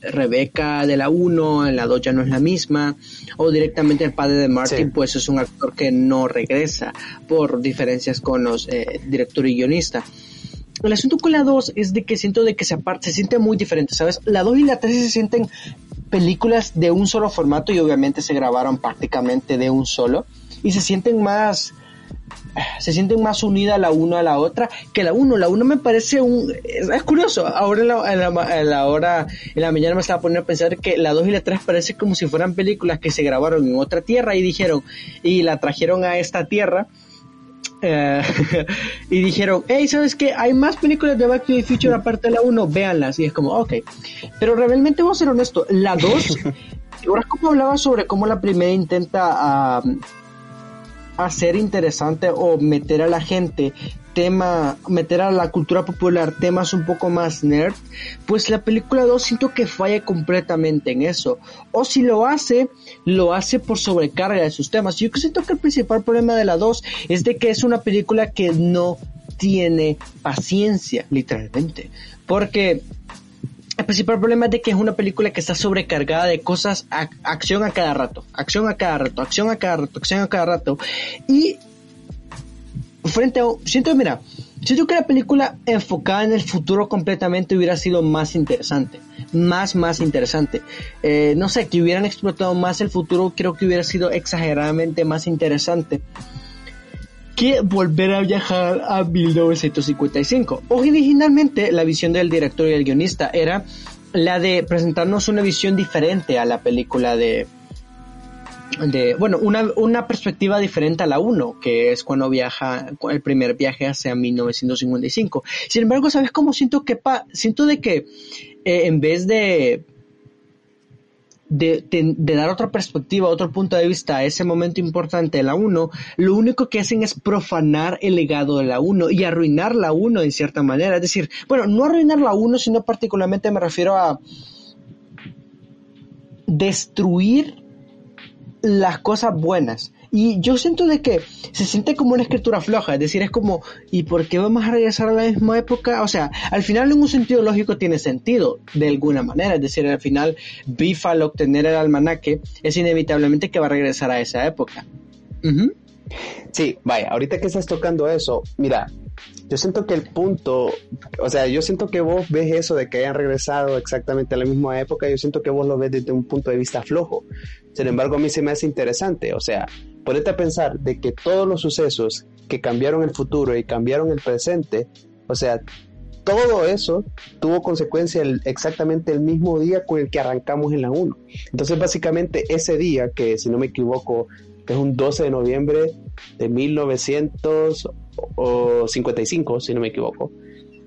Rebeca de la 1, en la 2 ya no es la misma, o directamente el padre de Martin, pues es un actor que no regresa por diferencias con los eh, director y guionista. El asunto con la 2 es de que siento de que se aparte, se siente muy diferente, ¿sabes? La 2 y la 3 se sienten películas de un solo formato y obviamente se grabaron prácticamente de un solo y se sienten más se sienten más unidas la una a la otra que la uno. La uno me parece un... Es, curioso, ahora en la, en, la, hora, en la mañana me estaba poniendo a pensar que la dos y la tres parece como si fueran películas que se grabaron en otra tierra y dijeron, y la trajeron a esta tierra. Eh, y dijeron, hey, ¿sabes qué? Hay más películas de Back to the Future aparte de la 1, véanlas. Y es como, ok. Pero realmente voy a ser honesto, la 2, ahora como hablaba sobre cómo la primera intenta hacer interesante o meter a la gente tema, meter a la cultura popular temas un poco más nerd, pues la película 2 siento que falla completamente en eso. O si lo hace, lo hace por sobrecarga de sus temas. Yo siento que el principal problema de la 2 es de que es una película que no tiene paciencia, literalmente. Porque el principal problema es de que es una película que está sobrecargada de cosas, acción a cada rato, acción a cada rato, acción a cada rato, acción a cada rato. Y frente a, siento, mira, siento que la película enfocada en el futuro completamente hubiera sido más interesante, más, más interesante. Eh, no sé, que hubieran explotado más el futuro, creo que hubiera sido exageradamente más interesante que volver a viajar a 1955. Originalmente la visión del director y el guionista era la de presentarnos una visión diferente a la película de, de bueno, una, una perspectiva diferente a la 1, que es cuando viaja, el primer viaje hacia 1955. Sin embargo, ¿sabes cómo siento que pa siento de que eh, en vez de de, dar otra perspectiva, otro punto de vista a ese momento importante de la 1, lo único que hacen es profanar el legado de la 1 y arruinar la 1 en cierta manera. Es decir, bueno, no arruinar la 1, sino particularmente me refiero a destruir las cosas buenas. Y yo siento de que se siente como una escritura floja, es decir, es como, ¿y por qué vamos a regresar a la misma época? O sea, al final en un sentido lógico tiene sentido, de alguna manera, es decir, al final Biff al obtener el almanaque es inevitablemente que va a regresar a esa época. Sí, vaya, ahorita que estás tocando eso, mira, yo siento que el punto, o sea, yo siento que vos ves eso de que hayan regresado exactamente a la misma época, yo siento que vos lo ves desde un punto de vista flojo. Sin embargo, a mí se me hace interesante, o sea, ponete a pensar de que todos los sucesos que cambiaron el futuro y cambiaron el presente, o sea, todo eso tuvo consecuencia exactamente el mismo día con el que arrancamos en la 1. Entonces, básicamente, ese día, que si no me equivoco, es un 12 de noviembre de 1955, si no me equivoco.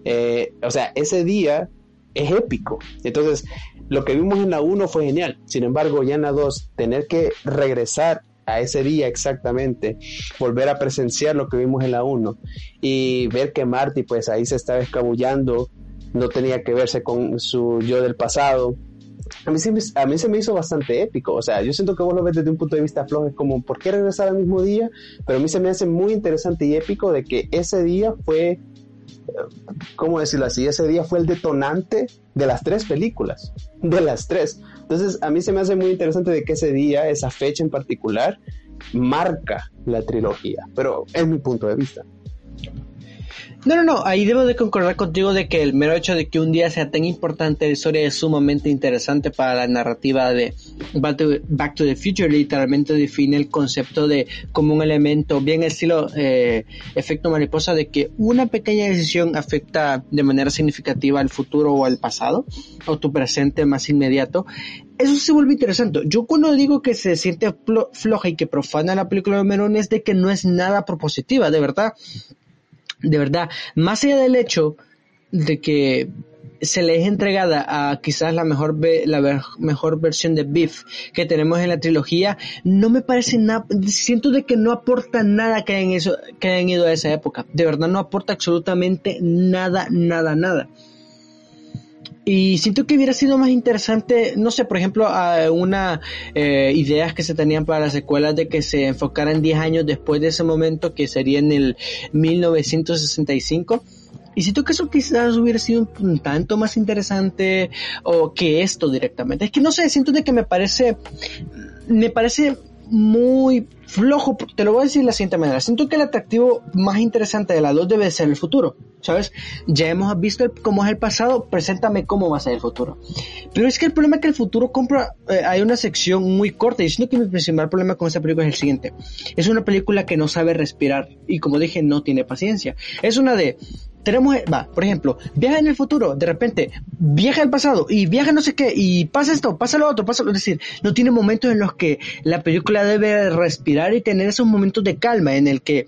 eh, o sea, ese día es épico. Entonces, lo que vimos en la 1 fue genial. Sin embargo, ya en la 2, tener que regresar a ese día exactamente, volver a presenciar lo que vimos en la 1 y ver que Marty pues ahí se estaba escabullando, no tenía que verse con su yo del pasado. A mí, se me, a mí se me hizo bastante épico, o sea, yo siento que vos lo ves desde un punto de vista flojo, es como, ¿por qué regresar al mismo día? Pero a mí se me hace muy interesante y épico de que ese día fue, ¿cómo decirlo así? Ese día fue el detonante de las tres películas, de las tres. Entonces, a mí se me hace muy interesante de que ese día, esa fecha en particular, marca la trilogía, pero es mi punto de vista. No, no, no, ahí debo de concordar contigo de que el mero hecho de que un día sea tan importante la historia es sumamente interesante para la narrativa de Back to, Back to the Future, literalmente define el concepto de como un elemento bien estilo eh, efecto mariposa de que una pequeña decisión afecta de manera significativa al futuro o al pasado o tu presente más inmediato. Eso se vuelve interesante. Yo cuando digo que se siente flo- floja y que profana la película de Melón es de que no es nada propositiva, de verdad de verdad, más allá del hecho de que se le es entregada a quizás la mejor la mejor versión de Beef que tenemos en la trilogía, no me parece nada, siento de que no aporta nada que hayan, eso, que hayan ido a esa época, de verdad no aporta absolutamente nada, nada, nada. Y siento que hubiera sido más interesante, no sé, por ejemplo, una eh, ideas que se tenían para las secuelas de que se enfocaran 10 años después de ese momento, que sería en el 1965. Y siento que eso quizás hubiera sido un tanto más interesante o que esto directamente. Es que no sé, siento de que me parece, me parece muy flojo, te lo voy a decir de la siguiente manera. Siento que el atractivo más interesante de la 2 debe ser el futuro, ¿sabes? Ya hemos visto el- cómo es el pasado, preséntame cómo va a ser el futuro. Pero es que el problema es que el futuro compra, eh, hay una sección muy corta y siento que mi principal problema con esta película es el siguiente. Es una película que no sabe respirar y como dije, no tiene paciencia. Es una de, tenemos, va, por ejemplo, viaja en el futuro, de repente, viaja al pasado y viaja no sé qué y pasa esto, pasa lo otro, pasa lo, es decir, no tiene momentos en los que la película debe respirar y tener esos momentos de calma en el que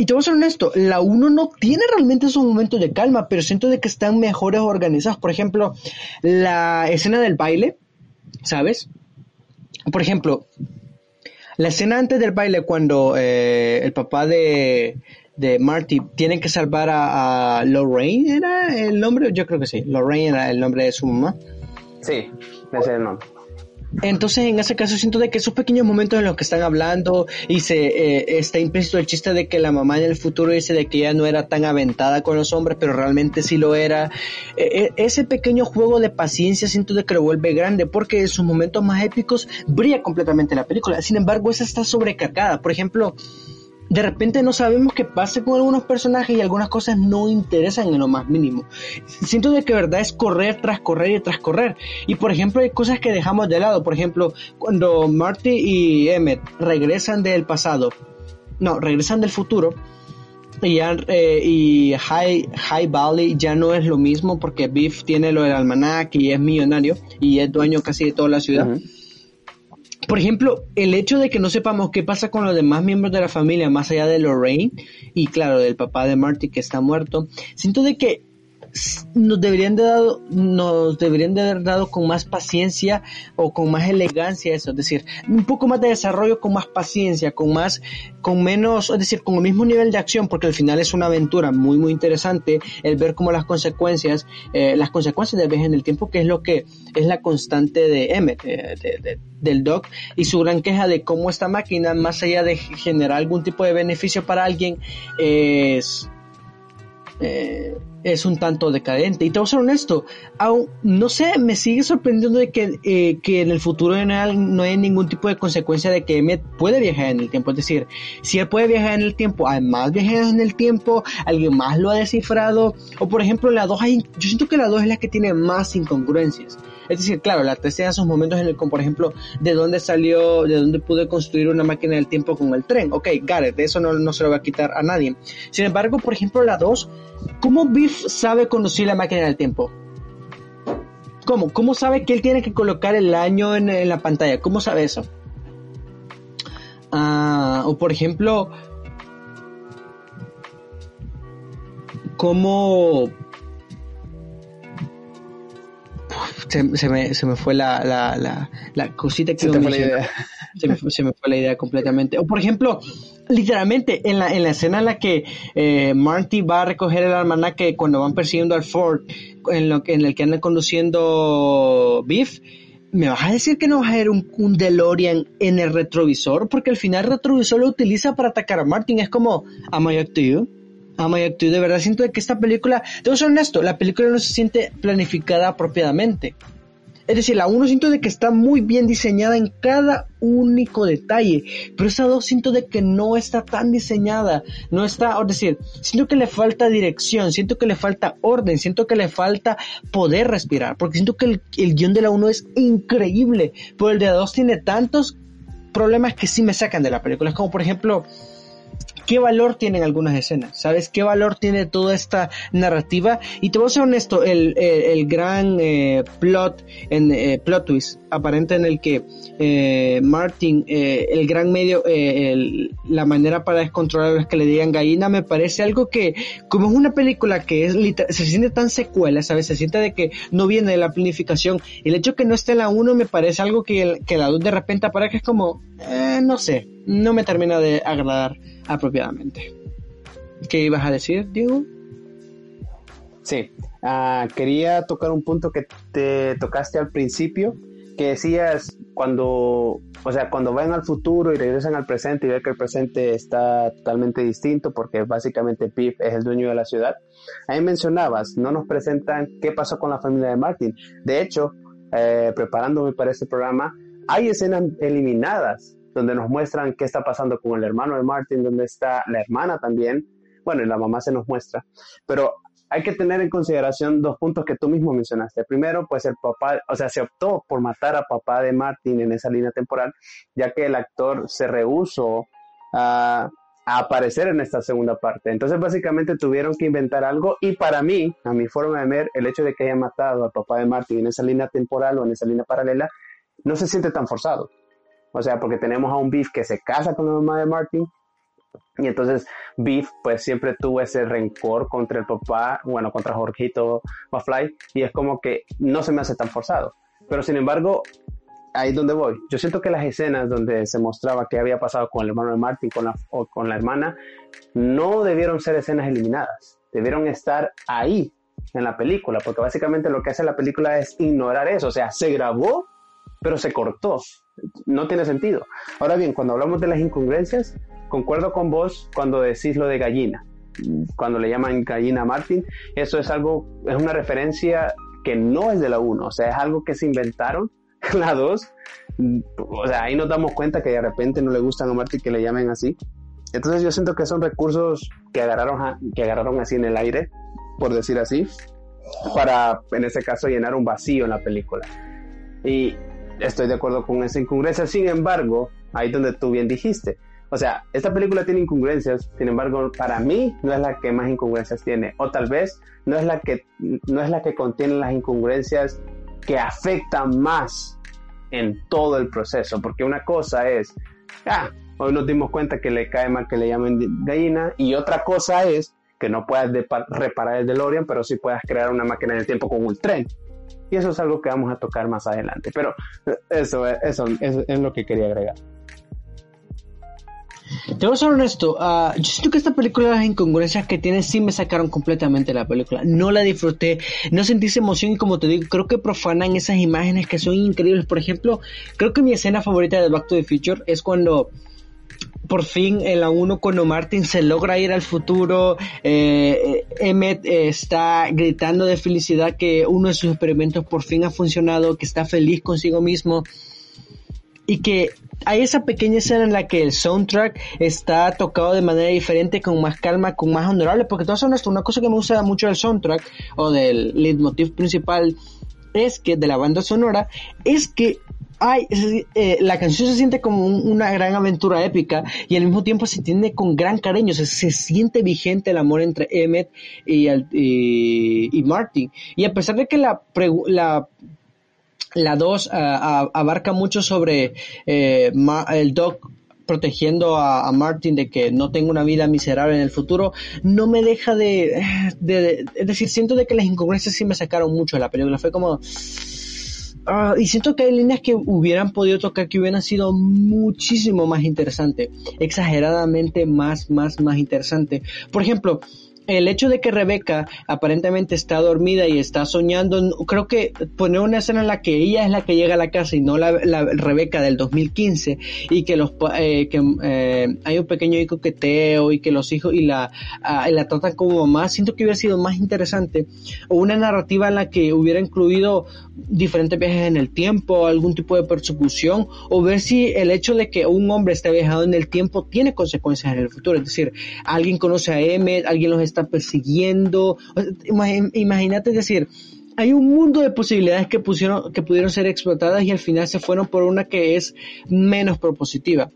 y te voy a ser honesto, la 1 no tiene realmente esos momentos de calma, pero siento de que están mejores organizados. Por ejemplo, la escena del baile, ¿sabes? Por ejemplo, la escena antes del baile cuando eh, el papá de, de Marty tiene que salvar a, a Lorraine, ¿era el nombre? Yo creo que sí, Lorraine era el nombre de su mamá. Sí, ese es el nombre. Entonces, en ese caso, siento de que esos pequeños momentos en los que están hablando y se eh, está implícito el chiste de que la mamá en el futuro dice de que ella no era tan aventada con los hombres, pero realmente sí lo era. Eh, eh, ese pequeño juego de paciencia siento de que lo vuelve grande porque en sus momentos más épicos brilla completamente la película. Sin embargo, esa está sobrecargada. Por ejemplo, de repente no sabemos qué pase con algunos personajes y algunas cosas no interesan en lo más mínimo. Siento que verdad es correr tras correr y tras correr. Y por ejemplo hay cosas que dejamos de lado. Por ejemplo, cuando Marty y Emmett regresan del pasado, no, regresan del futuro. Y, ya, eh, y High, High Valley ya no es lo mismo porque Biff tiene lo del almanac y es millonario y es dueño casi de toda la ciudad. Por ejemplo, el hecho de que no sepamos qué pasa con los demás miembros de la familia más allá de Lorraine y claro, del papá de Marty que está muerto, siento de que nos deberían de dado, nos deberían de haber dado con más paciencia o con más elegancia eso, es decir, un poco más de desarrollo con más paciencia, con más, con menos, es decir, con el mismo nivel de acción, porque al final es una aventura muy muy interesante el ver cómo las consecuencias, eh, las consecuencias de viaje en el tiempo, que es lo que es la constante de de- del Doc, y su gran queja de cómo esta máquina, más allá de generar algún tipo de beneficio para alguien, es eh, es un tanto decadente. Y te voy a ser honesto, aún, no sé, me sigue sorprendiendo de que, eh, que en el futuro en el- no hay ningún tipo de consecuencia de que Emmett puede viajar en el tiempo. Es decir, si él puede viajar en el tiempo, hay más viajes en el tiempo, alguien más lo ha descifrado. O por ejemplo, la 2 hay, yo siento que la 2 es la que tiene más incongruencias. Es decir, claro, la 3 tiene esos momentos en el como por ejemplo, de dónde salió, de dónde pude construir una máquina del tiempo con el tren. Ok, de eso no, no se lo va a quitar a nadie. Sin embargo, por ejemplo, la 2 ¿cómo Biff sabe conducir la máquina del tiempo? ¿Cómo? ¿Cómo sabe que él tiene que colocar el año en, en la pantalla? ¿Cómo sabe eso? Ah, o por ejemplo, ¿cómo se, se, me, se me fue la, la, la, la cosita que Se mencionar. idea. Se me, fue, se me fue la idea completamente. O por ejemplo, literalmente en la, en la escena en la que eh, Marty va a recoger el almanaque cuando van persiguiendo al Ford, en, lo, que- en el que anda conduciendo Biff, ¿me vas a decir que no vas a ver un, un DeLorean en el retrovisor? Porque al final el retrovisor lo utiliza para atacar a Martin. Es como, am I up to you? Am I up to you? De verdad siento que esta película, te voy a ser honesto, la película no se siente planificada apropiadamente. Es decir, la 1 siento de que está muy bien diseñada en cada único detalle, pero esa 2 siento de que no está tan diseñada, no está, es decir, siento que le falta dirección, siento que le falta orden, siento que le falta poder respirar, porque siento que el, el guion de la 1 es increíble, pero el de la 2 tiene tantos problemas que sí me sacan de la película, es como por ejemplo, qué valor tienen algunas escenas, ¿sabes? ¿Qué valor tiene toda esta narrativa? Y te voy a ser honesto, el, el, el gran eh, plot, en, eh, plot twist aparente en el que eh, Martin, eh, el gran medio, eh, la manera para descontrolar es que le digan gallina, me parece algo que, como es una película que es se siente tan secuela, ¿sabes? Se siente de que no viene de la planificación. El hecho que no esté en la 1 me parece algo que, que la 2 de repente aparezca es como, no sé, no me termina de agradar apropiadamente. ¿Qué ibas a decir, Diego? Sí, Ah, quería tocar un punto que te tocaste al principio, que decías cuando, o sea, cuando van al futuro y regresan al presente y ven que el presente está totalmente distinto porque básicamente Pip es el dueño de la ciudad. Ahí mencionabas, no nos presentan qué pasó con la familia de Martin. De hecho, eh, preparándome para este programa, hay escenas eliminadas donde nos muestran qué está pasando con el hermano de Martin, donde está la hermana también. Bueno, y la mamá se nos muestra. Pero hay que tener en consideración dos puntos que tú mismo mencionaste. Primero, pues el papá, o sea, se optó por matar a papá de Martin en esa línea temporal, ya que el actor se rehusó a, aparecer en esta segunda parte. Entonces, básicamente tuvieron que inventar algo y para mí, a mi forma de ver, el hecho de que haya matado al papá de Martin en esa línea temporal o en esa línea paralela, no se siente tan forzado. O sea, porque tenemos a un Beef que se casa con la mamá de Martin, y entonces Beef pues siempre tuvo ese rencor contra el papá, bueno, contra Jorgito McFly, y es como que no se me hace tan forzado. Pero sin embargo, ahí es donde voy. Yo siento que las escenas donde se mostraba qué había pasado con el hermano de Martin con la, con la hermana, no debieron ser escenas eliminadas, debieron estar ahí en la película, porque básicamente lo que hace la película es ignorar eso, o sea, se grabó, pero se cortó. No tiene sentido. Ahora bien, cuando hablamos de las incongruencias, concuerdo con vos cuando decís lo de gallina. Cuando le llaman gallina Martin, eso es algo, es una referencia que no es de la 1, o sea, es algo que se inventaron la 2. O sea, ahí nos damos cuenta que de repente no le gustan a Martin que le llamen así. Entonces yo siento que son recursos que agarraron, que agarraron así en el aire, por decir así, para, en este caso, llenar un vacío en la película. Y estoy de acuerdo con esa incongruencia. Sin embargo, ahí donde tú bien dijiste. O sea, esta película tiene incongruencias, sin embargo, para mí no es la que más incongruencias tiene. O tal vez no es la que, no es la que contiene las incongruencias que afectan más en todo el proceso. Porque una cosa es, ah, hoy nos dimos cuenta que le cae mal que le llamen gallina. Y otra cosa es que no puedas reparar el DeLorean, pero sí puedas crear una máquina del tiempo con un tren. Y eso es algo que vamos a tocar más adelante. Pero eso, eso, es lo que quería agregar. Te voy a ser honesto, ah, yo siento que esta película, las incongruencias que tiene, sí me sacaron completamente de la película. No la disfruté, no sentí emoción y como te digo, creo que profanan esas imágenes que son increíbles. Por ejemplo, creo que mi escena favorita de Back to the Future es cuando por fin en la 1 cuando Martin se logra ir al futuro, eh, Emmett eh, está gritando de felicidad que uno de sus experimentos por fin ha funcionado, que está feliz consigo mismo. Y que hay esa pequeña escena en la que el soundtrack está tocado de manera diferente, con más calma, con más honorable, porque todo esto, una cosa que me gusta mucho del soundtrack o del leitmotiv principal es que de la banda sonora es que ay, eh, la canción se siente como una gran aventura épica y al mismo tiempo se tiene con gran cariño, se, se siente vigente el amor entre Emmett y, y, Martin. Y a pesar de que la, la la 2 abarca mucho sobre eh, el Doc protegiendo a, Martin de que no tenga una vida miserable en el futuro, no me deja de, de, Es decir, siento de que las incongruencias sí me sacaron mucho de la película. Fue como... Ah, y siento que hay líneas que hubieran podido tocar que hubieran sido muchísimo más interesantes, exageradamente más, más, más interesante. Por ejemplo, el hecho de que Rebeca aparentemente está dormida y está soñando, creo que poner una escena en la que ella es la que llega a la casa y no la, Rebeca del 2015 y que los eh, que eh, hay un pequeño coqueteo y que los hijos y la, ah, la tratan como mamá, siento que hubiera sido más interesante o una narrativa en la que hubiera incluido diferentes viajes en el tiempo, algún tipo de persecución o ver si el hecho de que un hombre esté viajado en el tiempo tiene consecuencias en el futuro, es decir, alguien conoce a Emmett, alguien los está persiguiendo. Imagínate decir, hay un mundo de posibilidades que, pusieron, que pudieron ser explotadas y al final se fueron por una que es menos propositiva.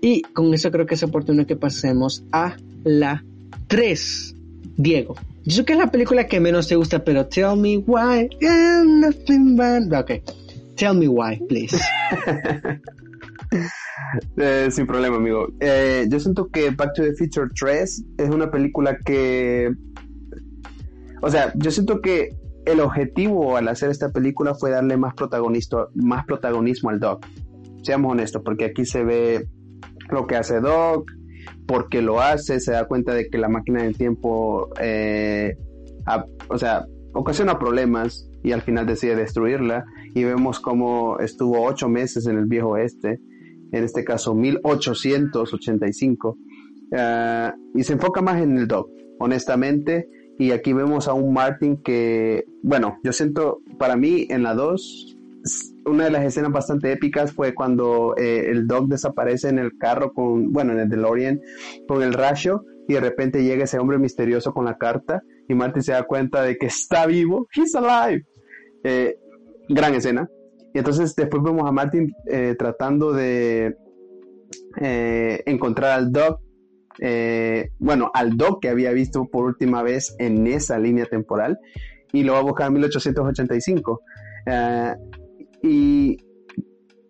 Y con eso creo que es oportuno que pasemos a la 3. Diego. Yo sé que es la película que menos te gusta, pero tell me why. nothing Ok. Tell me why, please. Eh, sin problema, amigo. Eh, yo siento que Back to the Future 3 es una película que... O sea, yo siento que el objetivo al hacer esta película fue darle más, más protagonismo al Doc. Seamos honestos, porque aquí se ve lo que hace Doc, porque lo hace, se da cuenta de que la máquina del tiempo, eh, o sea, ocasiona problemas y al final decide destruirla. Y vemos cómo estuvo ocho meses en el viejo oeste en este caso 1885, ah, y se enfoca más en el Doc, honestamente, y aquí vemos a un Martin que, bueno, yo siento, para mí en la 2, una de las escenas bastante épicas fue cuando eh, el Doc desaparece en el carro con, bueno, en el DeLorean, con el rayo, y de repente llega ese hombre misterioso con la carta, y Martin se da cuenta de que está vivo, he's alive. Eh, gran escena. Y entonces después vemos a Martin eh, tratando de eh, encontrar al Doc, eh, bueno, al Doc que había visto por última vez en esa línea temporal, y lo va a buscar en 1885. y,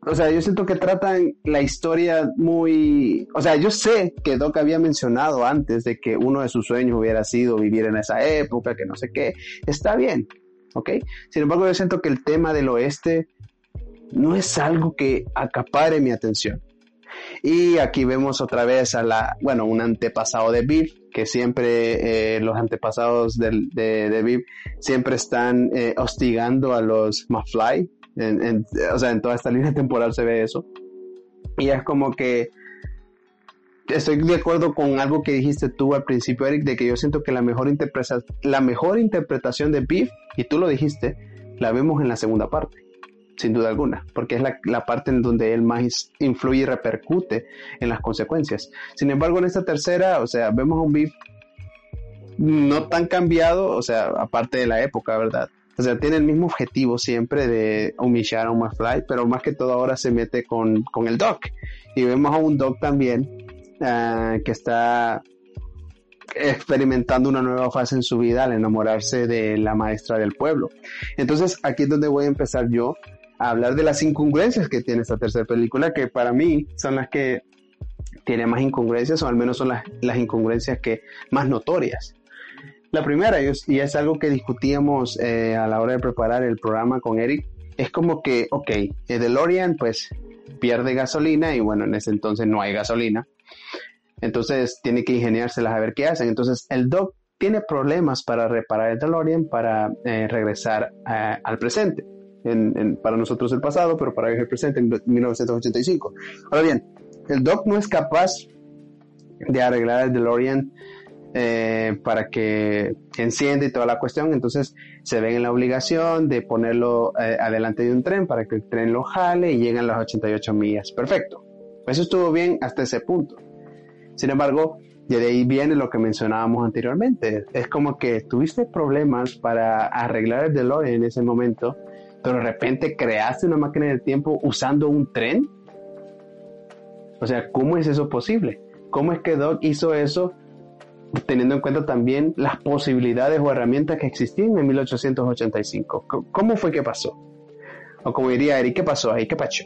o sea, yo siento que tratan la historia muy, o sea, yo sé que Doc había mencionado antes de que uno de sus sueños hubiera sido vivir en esa época, que no sé qué, está bien, ¿ok? Sin embargo, yo siento que el tema del oeste no es algo que acapare mi atención. Y aquí vemos otra vez a la, bueno, un antepasado de Viv, que siempre eh, los antepasados de, de, Viv siempre están eh, hostigando a los Mafly. o sea, en toda esta línea temporal se ve eso. Y es como que estoy de acuerdo con algo que dijiste tú al principio, Eric, de que yo siento que la mejor, mejor interpretación de Viv, y tú lo dijiste, la vemos en la segunda parte sin duda alguna, porque es la, parte en donde él más influye y repercute en las consecuencias. Sin embargo, en esta tercera, o sea, vemos a un Beef no tan cambiado, o sea, aparte de la época, ¿verdad? O sea, tiene el mismo objetivo siempre de humillar a un McFly, pero más que todo ahora se mete con, el Doc. Y vemos a un Doc también ah, que está experimentando una nueva fase en su vida al enamorarse de la maestra del pueblo. Entonces, aquí es donde voy a empezar yo hablar de las incongruencias que tiene esta tercera película, que para mí son las que tienen más incongruencias, o al menos son las, las incongruencias que más notorias. La primera, y es algo que discutíamos eh, a la hora de preparar el programa con Eric, es como que, ok, el DeLorean pues pierde gasolina y bueno, en ese entonces no hay gasolina. Entonces tiene que ingeniárselas a ver qué hacen. Entonces el Doc tiene problemas para reparar el DeLorean para eh, regresar eh, al presente para nosotros el pasado, pero para ellos el presente en 1985. Ahora bien, el Doc no es capaz de arreglar el DeLorean eh, para que encienda y toda la cuestión, entonces se ven en la obligación de ponerlo adelante de un tren para que el tren lo jale y lleguen las 88 millas. Perfecto. Eso estuvo bien hasta ese punto. Sin embargo, de ahí viene lo que mencionábamos anteriormente. Es como que tuviste problemas para arreglar el DeLorean en ese momento pero de repente creaste una máquina del tiempo usando un tren. O sea, ¿cómo es eso posible? ¿Cómo es que Doc hizo eso teniendo en cuenta también las posibilidades o herramientas que existían en 1885? ¿Cómo fue que pasó? O como diría Eric, ¿qué pasó ahí? ¿Qué pacho?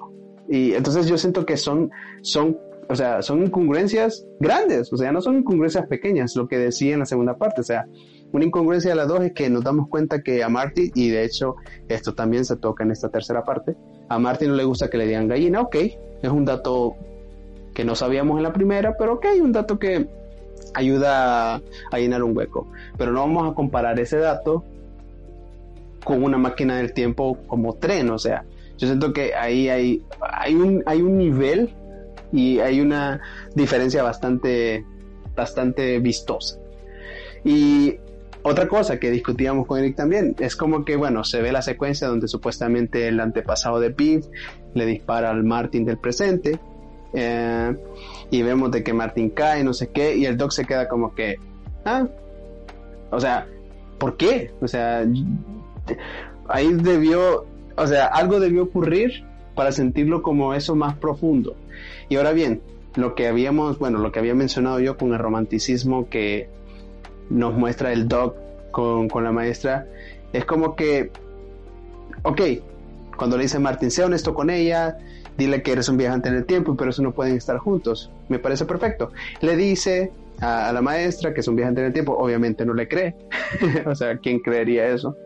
Y entonces yo siento que son, son, o sea, son incongruencias grandes, o sea, no son incongruencias pequeñas, lo que decía en la segunda parte, o sea, una incongruencia de las dos es que nos damos cuenta que a Marty, y de hecho esto también se toca en esta tercera parte, a Marty no le gusta que le digan gallina, ok, es un dato que no sabíamos en la primera, pero ok, un dato que ayuda a llenar un hueco. Pero no vamos a comparar ese dato con una máquina del tiempo como tren, o sea, yo siento que ahí hay, hay, un, hay un nivel y hay una diferencia bastante, bastante vistosa. Y otra cosa que discutíamos con Eric también es como que, bueno, se ve la secuencia donde supuestamente el antepasado de Piv le dispara al Martin del presente eh, y vemos de que Martin cae, no sé qué, y el Doc se queda como que, ah, o sea, ¿por qué? O sea, ahí debió, o sea, algo debió ocurrir para sentirlo como eso más profundo. Y ahora bien, lo que habíamos, bueno, lo que había mencionado yo con el romanticismo que nos muestra el Doc con, con la maestra, es como que, ok, cuando le dice Martin, sea honesto con ella, dile que eres un viajante en el tiempo, pero eso no pueden estar juntos. Me parece perfecto. Le dice a, la maestra que es un viajante en el tiempo, obviamente no le cree. o sea, ¿quién creería eso?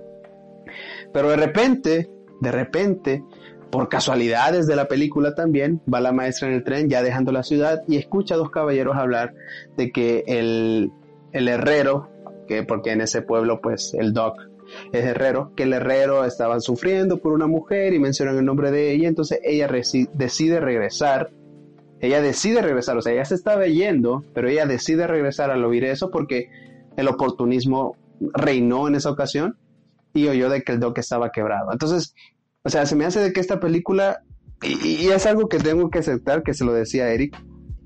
Pero de repente, de repente, por casualidades de la película también, va la maestra en el tren ya dejando la ciudad y escucha a dos caballeros hablar de que el, el herrero, que porque en ese pueblo pues el doc es herrero, que el herrero estaba sufriendo por una mujer y mencionan el nombre de ella, entonces ella decide regresar, ella decide regresar, o sea, ella se estaba yendo, pero ella decide regresar al oír eso porque el oportunismo reinó en esa ocasión y oyó de que el doc estaba quebrado. Entonces, o sea, se me hace de que esta película, y, es algo que tengo que aceptar, que se lo decía Eric,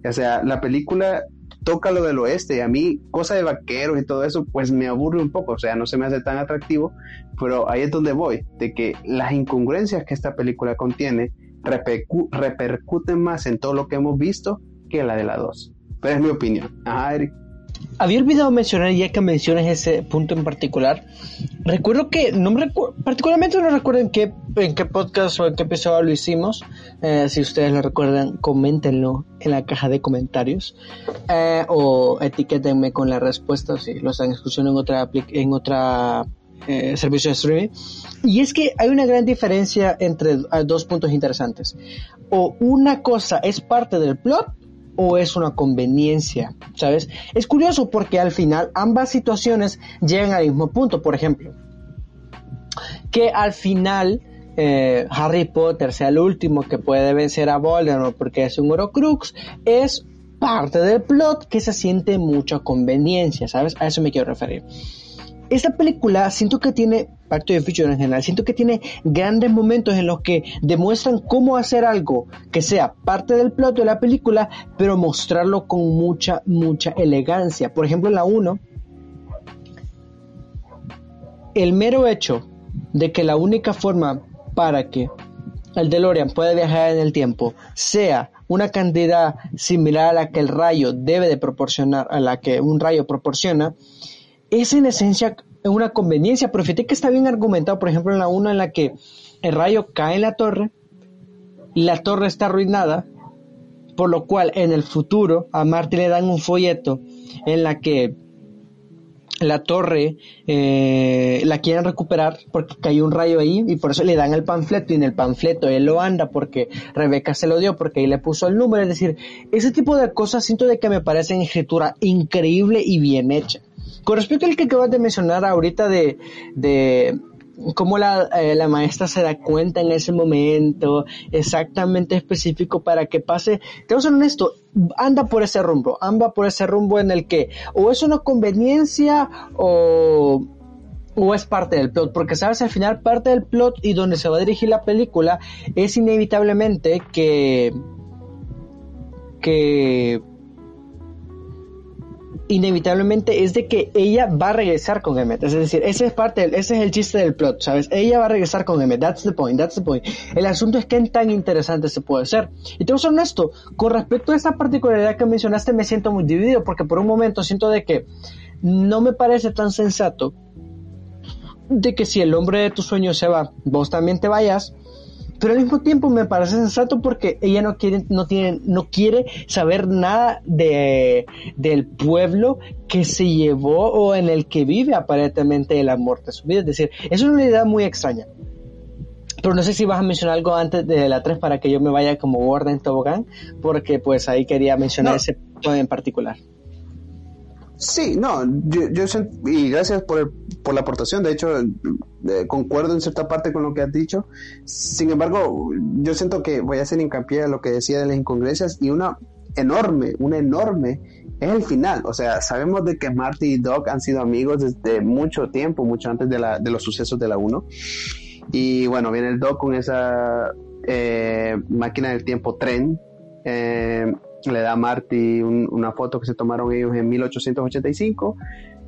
o sea, la película toca lo del oeste y a mí, cosa de vaqueros y todo eso, pues me aburre un poco, o sea, no se me hace tan atractivo, pero ahí es donde voy, de que las incongruencias que esta película contiene repercuten más en todo lo que hemos visto que la de la 2. Pero es mi opinión. Ajá, Eric. Había olvidado mencionar, ya que mencionas ese punto en particular, recuerdo que, no me particularmente no recuerdo en qué, en qué podcast o en qué episodio lo hicimos. Eh, si ustedes lo recuerdan, coméntenlo en la caja de comentarios eh, o etiquétenme con la respuesta si lo están escuchando en otra, en otra eh, servicio de streaming. Y es que hay una gran diferencia entre dos puntos interesantes. O una cosa es parte del plot o es una conveniencia, ¿sabes? Es curioso porque al final ambas situaciones llegan al mismo punto, por ejemplo, que al final eh, Harry Potter sea el último que puede vencer a Voldemort porque es un Horocrux, es parte del plot que se siente mucha conveniencia, ¿sabes? A eso me quiero referir. Esta película siento que tiene, parte de Future en general, siento que tiene grandes momentos en los que demuestran cómo hacer algo que sea parte del plot de la película, pero mostrarlo con mucha, mucha elegancia. Por ejemplo, en la 1, el mero hecho de que la única forma para que el DeLorean pueda viajar en el tiempo sea una cantidad similar a la que el rayo debe de proporcionar, a la que un rayo proporciona, es en esencia una conveniencia, pero fíjate que está bien argumentado, por ejemplo, en la una en la que el rayo cae en la torre, la torre está arruinada, por lo cual en el futuro a Marty le dan un folleto en la que la torre eh, la quieren recuperar porque cayó un rayo ahí y por eso le dan el panfleto y en el panfleto él lo anda porque Rebeca se lo dio porque ahí le puso el número, es decir, ese tipo de cosas siento de que me parecen escritura increíble y bien hecha. Con respecto al que acabas de mencionar ahorita de, de cómo la, eh, la, maestra se da cuenta en ese momento exactamente específico para que pase, te voy a ser honesto, anda por ese rumbo, anda por ese rumbo en el que o es una conveniencia o, o es parte del plot, porque sabes, al final parte del plot y donde se va a dirigir la película es inevitablemente que que inevitablemente es de que ella va a regresar con Emmet. Es decir, ese es parte, del, ese es el chiste del plot, ¿sabes? Ella va a regresar con Emmet. That's the point, that's the point. El asunto es que tan interesante se puede ser. Y te voy ser honesto, con respecto a esa particularidad que mencionaste, me siento muy dividido, porque por un momento siento de que no me parece tan sensato de que si el hombre de tus sueños se va, vos también te vayas pero al mismo tiempo me parece sensato porque ella no quiere, no tiene, no quiere saber nada de, del pueblo que se llevó o en el que vive aparentemente el amor de su vida. Es decir, es una idea muy extraña. Pero no sé si vas a mencionar algo antes de la 3 para que yo me vaya como gorda en tobogán, porque pues ahí quería mencionar ese punto en particular. Sí, no, yo, yo y gracias por, por la aportación, de hecho, eh, concuerdo en cierta parte con lo que has dicho, sin embargo, yo siento que voy a hacer hincapié a lo que decía de las incongruencias y una enorme, una enorme, es el final, o sea, sabemos de que Marty y Doc han sido amigos desde mucho tiempo, mucho antes de, la, de los sucesos de la 1, y bueno, viene el Doc con esa eh, máquina del tiempo tren, eh, le da a Marty una foto que se tomaron ellos en 1885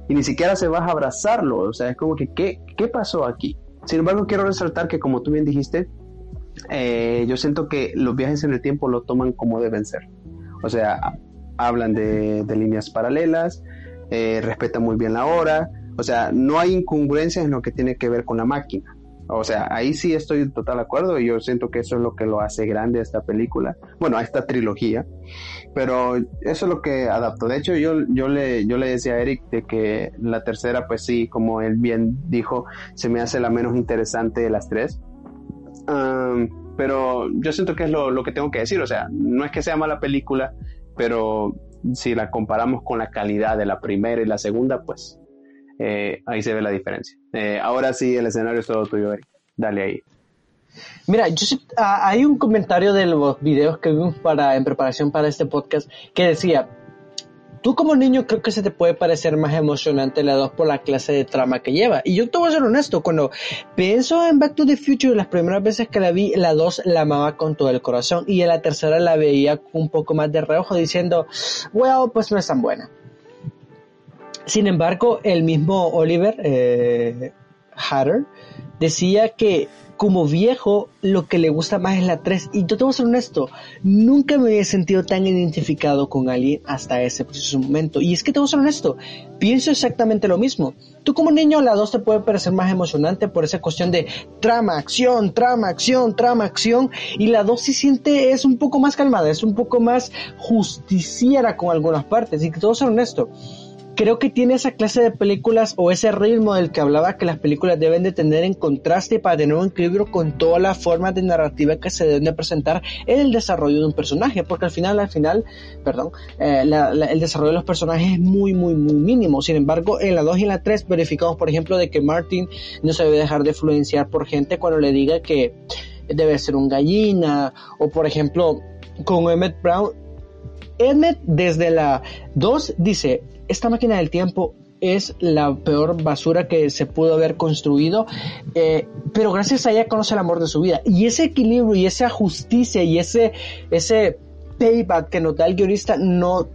y ni siquiera se va a abrazarlo. O sea, es como que, ¿qué, qué pasó aquí? Sin embargo, quiero resaltar que, como tú bien dijiste, eh, yo siento que los viajes en el tiempo lo toman como deben ser. O sea, hablan de, líneas paralelas, eh, respetan muy bien la hora. O sea, no hay incongruencias en lo que tiene que ver con la máquina. O sea, ahí sí estoy en total acuerdo y yo siento que eso es lo que lo hace grande a esta película, bueno, a esta trilogía, pero eso es lo que adapto. De hecho, yo, yo, le, yo le decía a Eric de que la tercera, pues sí, como él bien dijo, se me hace la menos interesante de las tres. pero yo siento que es lo, lo que tengo que decir, o sea, no es que sea mala película, pero si la comparamos con la calidad de la primera y la segunda, pues eh, ahí se ve la diferencia. Eh, ahora sí, el escenario es todo tuyo. Dale ahí. Mira, yo, ah, hay un comentario de los videos que vimos en preparación para este podcast que decía, tú como niño creo que se te puede parecer más emocionante la 2 por la clase de trama que lleva. Y yo te voy a ser honesto, cuando pienso en Back to the Future, las primeras veces que la vi, la 2 la amaba con todo el corazón y en la tercera la veía un poco más de reojo diciendo, well, pues no es tan buena. Sin embargo, el mismo Oliver eh, Hatter decía que como viejo lo que le gusta más es la 3 y yo te voy ser honesto, nunca me había sentido tan identificado con alguien hasta ese preciso momento. Y es que te voy ser honesto, pienso exactamente lo mismo. Tú como niño la 2 te puede parecer más emocionante por esa cuestión de trama, acción, trama, acción, trama, acción. Y la 2 se siente es un poco más calmada, es un poco más justiciera con algunas partes. Y que te voy ser honesto creo que tiene esa clase de películas o ese ritmo del que hablaba que las películas deben de tener en contraste para tener un equilibrio con todas las formas de narrativa que se deben de presentar en el desarrollo de un personaje, porque al final, al final, perdón, eh, el desarrollo de los personajes es muy, muy, muy mínimo. Sin embargo, en la 2 y en la 3 verificamos, por ejemplo, de que Martin no se debe dejar de influenciar por gente cuando le diga que debe ser un gallina, o por ejemplo, con Emmett Brown, Emmett desde la 2 dice, esta máquina del tiempo es la peor basura que se pudo haber construido, eh, pero gracias a ella conoce el amor de su vida. Y ese equilibrio y esa justicia y ese, ese payback que nota el guionista no,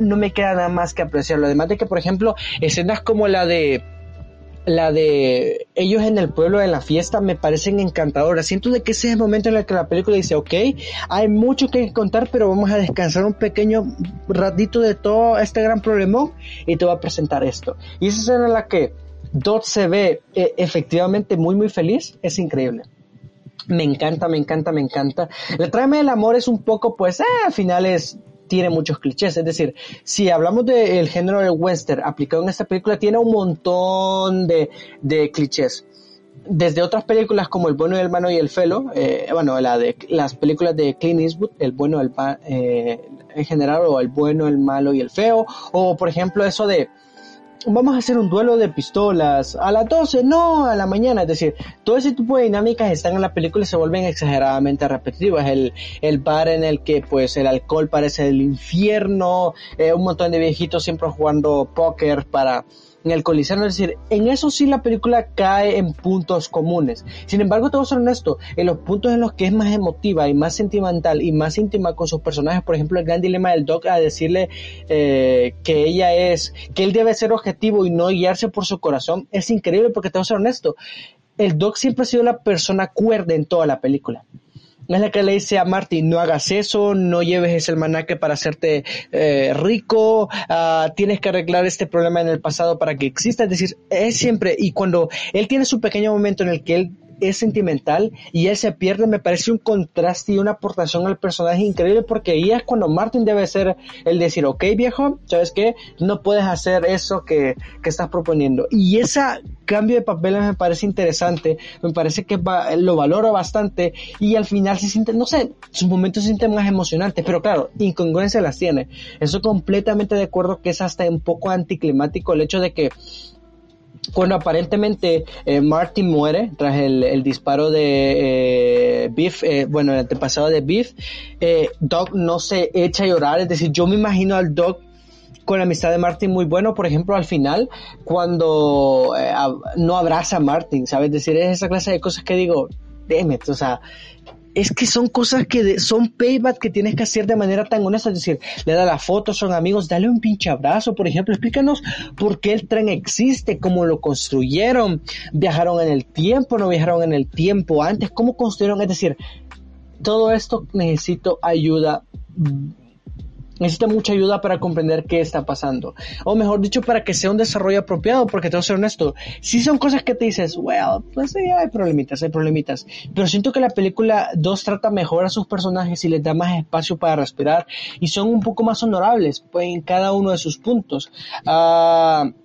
no me queda nada más que apreciarlo. Además de que, por ejemplo, escenas como la de la de ellos en el pueblo de la fiesta me parecen encantadoras. Siento de que ese es el momento en el que la película dice, ok, hay mucho que contar, pero vamos a descansar un pequeño ratito de todo este gran problemón y te voy a presentar esto. Y esa escena en la que Dot se ve eh, efectivamente muy muy feliz es increíble. Me encanta, me encanta, me encanta. La trama del amor es un poco, pues, eh, al final es tiene muchos clichés. Es decir, si hablamos del género del western aplicado en esta película, tiene un montón de, clichés. Desde otras películas como El bueno, el malo y el felo, eh, bueno, la de, las películas de Clint Eastwood, El bueno, el eh, en general, o El bueno, el malo y el feo, o por ejemplo eso de vamos a hacer un duelo de pistolas a las 12, no, a la mañana. Es decir, todo ese tipo de dinámicas están en la película y se vuelven exageradamente repetitivas. El, el bar en el que pues el alcohol parece el infierno, eh, un montón de viejitos siempre jugando póker para en el Coliseo, es decir, en eso sí la película cae en puntos comunes. Sin embargo, te voy a ser honesto, en los puntos en los que es más emotiva y más sentimental y más íntima con sus personajes, por ejemplo, el gran dilema del Doc a decirle eh, que ella es, que él debe ser objetivo y no guiarse por su corazón, es increíble porque te voy a ser honesto, el Doc siempre ha sido la persona cuerda en toda la película es la que le dice a Martin, no hagas eso, no lleves ese almanaque para hacerte eh, rico, uh, tienes que arreglar este problema en el pasado para que exista. Es decir, es siempre, y cuando él tiene su pequeño momento en el que él es sentimental y él se pierde, me parece un contraste y una aportación al personaje increíble porque ahí es cuando Martin debe ser el decir, ok viejo, ¿sabes qué? No puedes hacer eso que, que estás proponiendo. Y ese cambio de papeles me parece interesante, me parece que lo valoro bastante y al final se siente, no sé, sus momentos se sienten más emocionantes, pero claro, incongruencia las tiene. Estoy completamente de acuerdo que es hasta un poco anticlimático el hecho de que cuando aparentemente eh, Martin muere tras el, disparo de eh, Biff, eh, bueno, el antepasado de Biff, Doc no se echa a llorar, es decir, yo me imagino al Doc con la amistad de Martin muy bueno, por ejemplo, al final, cuando no abraza a Martin, ¿sabes? Es decir, es esa clase de cosas que digo, déjeme, o sea, es que son cosas que son payback que tienes que hacer de manera tan honesta, es decir, le da la foto, son amigos, dale un pinche abrazo, por ejemplo, explícanos por qué el tren existe, cómo lo construyeron, viajaron en el tiempo, no viajaron en el tiempo antes, cómo construyeron, es decir, todo esto necesito ayuda necesita mucha ayuda para comprender qué está pasando. O mejor dicho, para que sea un desarrollo apropiado, porque te voy a ser honesto, si son cosas que te dices, well, pues sí, hay problemitas, hay problemitas. Pero siento que la película 2 trata mejor a sus personajes y les da más espacio para respirar y son un poco más honorables pues, en cada uno de sus puntos. Uh,